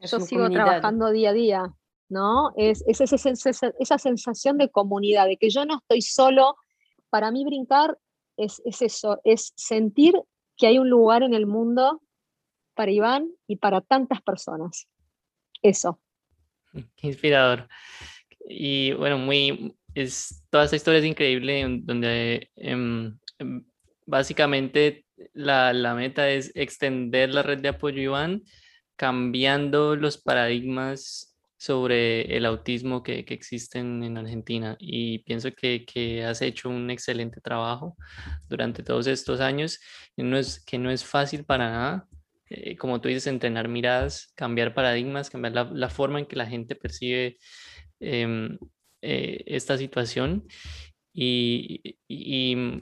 yo sigo trabajando día a día, ¿no? Es, esa, esa, sensación de comunidad, de que yo no estoy solo. Para mí brincar es, es eso, es sentir que hay un lugar en el mundo para Iván y para tantas personas. Eso. Inspirador. Y bueno, muy, es, toda esta historia es increíble, donde em, em, básicamente la, la, meta es extender la red de apoyo Iván, cambiando los paradigmas sobre el autismo que, que existen en Argentina. Y pienso que, que, has hecho un excelente trabajo durante todos estos años, no es, que no es fácil para nada, eh, como tú dices, entrenar miradas, cambiar paradigmas, cambiar la, forma en que la gente percibe em, eh, esta situación y,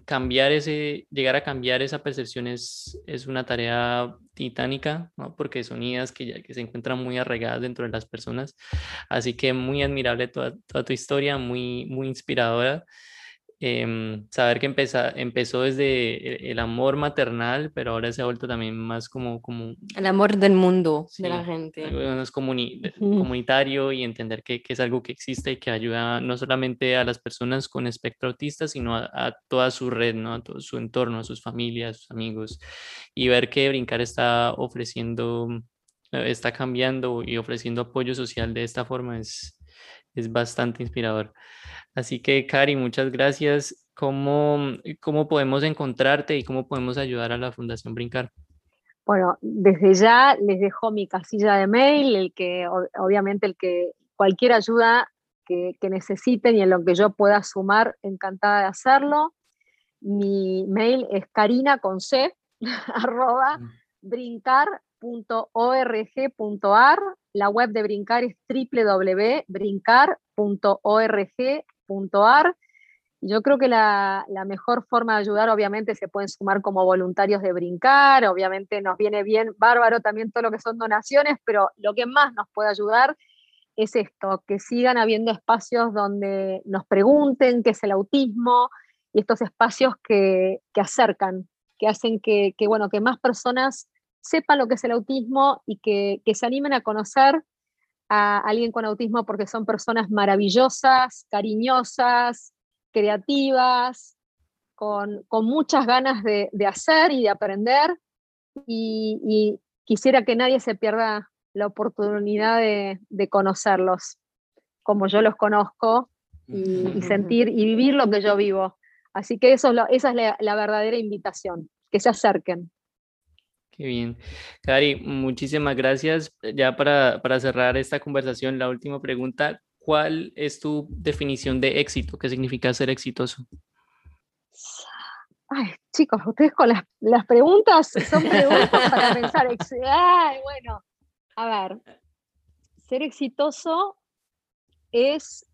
cambiar ese, llegar a cambiar esa percepción es, es una tarea titánica, porque son ideas que, ya, que se encuentran muy arraigadas dentro de las personas. Así que muy admirable toda, toda tu historia, muy, muy inspiradora. Em, saber que empezó desde e, el, amor maternal, pero ahora se ha vuelto también más como... como el amor del mundo, de la gente. Es comunitario y entender que, que, es algo que existe y que ayuda no solamente a las personas con espectro autista, sino a, toda su red, ¿no? a todo su entorno, a sus familias, a sus amigos. Y ver que Brincar está ofreciendo, eh, está cambiando y ofreciendo apoyo social de esta forma es, es bastante inspirador. Así que, Cari, muchas gracias. ¿Cómo, ¿Cómo podemos encontrarte y cómo podemos ayudar a la Fundación Brincar? Bueno, desde ya les dejo mi casilla de mail, el que obviamente el que cualquier ayuda que, necesiten y en lo que yo pueda sumar, encantada de hacerlo. Mi mail es carina con c arroba mm. brincar.org.ar. La web de Brincar es www.brincar.org yo creo que la, mejor forma de ayudar, obviamente, se pueden sumar como voluntarios de brincar, obviamente nos viene bien bárbaro también todo lo que son donaciones, pero lo que más nos puede ayudar es esto, que sigan habiendo espacios donde nos pregunten qué es el autismo y estos espacios que, acercan, que hacen que, bueno, que más personas sepan lo que es el autismo y que, que se animen a conocer a alguien con autismo porque son personas maravillosas, cariñosas, creativas, con, muchas ganas de, hacer y de aprender. Y, quisiera que nadie se pierda la oportunidad de, conocerlos como yo los conozco y, sentir y vivir lo que yo vivo. Así que eso esa es la verdadera invitación, que se acerquen. Qué bien. Cari, muchísimas gracias. Ya para, cerrar esta conversación, la última pregunta, ¿cuál es tu definición de éxito? ¿Qué significa ser exitoso? Ay, chicos, ustedes con las, preguntas son preguntas para pensar. Ay, bueno, a ver, ser exitoso es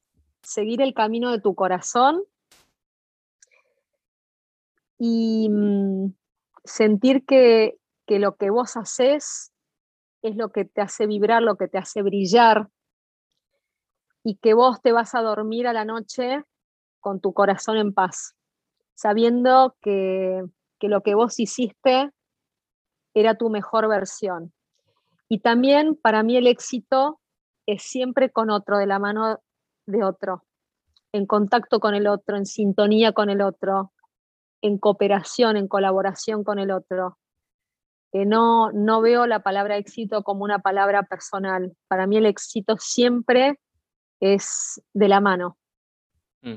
seguir el camino de tu corazón y mm, sentir que, que lo que vos haces es lo que te hace vibrar, lo que te hace brillar, y que vos te vas a dormir a la noche con tu corazón en paz, sabiendo que, que lo que vos hiciste era tu mejor versión. Y también para mí el éxito es siempre con otro, de la mano de otro, en contacto con el otro, en sintonía con el otro, en cooperación, en colaboración con el otro no, no veo la palabra éxito como una palabra personal. Para mí el éxito siempre es de la mano. Mm.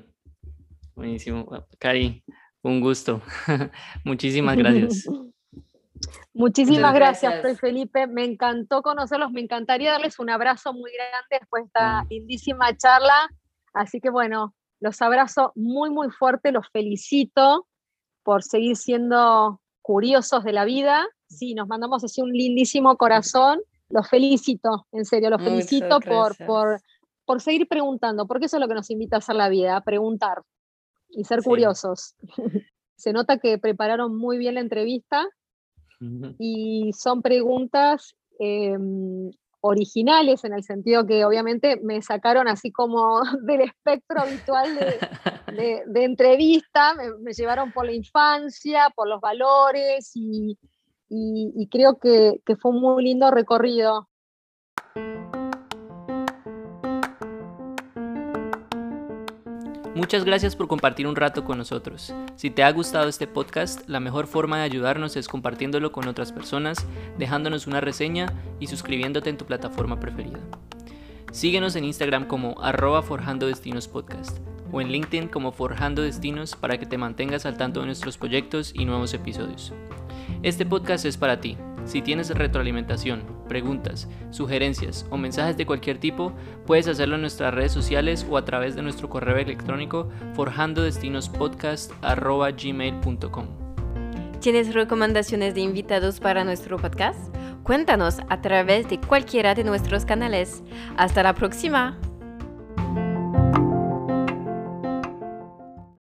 Buenísimo. Cari, un gusto. Muchísimas gracias. Muchísimas gracias, Felipe. Me encantó conocerlos. Me encantaría darles un abrazo muy grande después de esta mm. lindísima charla. Así que bueno, los abrazo muy, muy fuerte. Los felicito por seguir siendo curiosos de la vida sí, nos mandamos así un lindísimo corazón. Los felicito, en serio, los felicito por, por, por, seguir preguntando, porque eso es lo que nos invita a hacer la vida, a preguntar y ser curiosos. Se nota que prepararon muy bien la entrevista y son preguntas em, originales en el sentido que obviamente me sacaron así como del espectro habitual de, de, entrevista, me, me, llevaron por la infancia, por los valores y, creo que, que fue un muy lindo recorrido. Muchas gracias por compartir un rato con nosotros. Si te ha gustado este podcast, la mejor forma de ayudarnos es compartiéndolo con otras personas, dejándonos una reseña y suscribiéndote en tu plataforma preferida. Síguenos en Instagram como arroba Forjando Destinos Podcast o en LinkedIn como Forjando Destinos para que te mantengas al tanto de nuestros proyectos y nuevos episodios. Este podcast es para ti. Si tienes retroalimentación, preguntas, sugerencias o mensajes de cualquier tipo, puedes hacerlo en nuestras redes sociales o a través de nuestro correo electrónico forjandodestinospodcast.gmail.com ¿Tienes recomendaciones de invitados para nuestro podcast? Cuéntanos a través de cualquiera de nuestros canales. Hasta la próxima.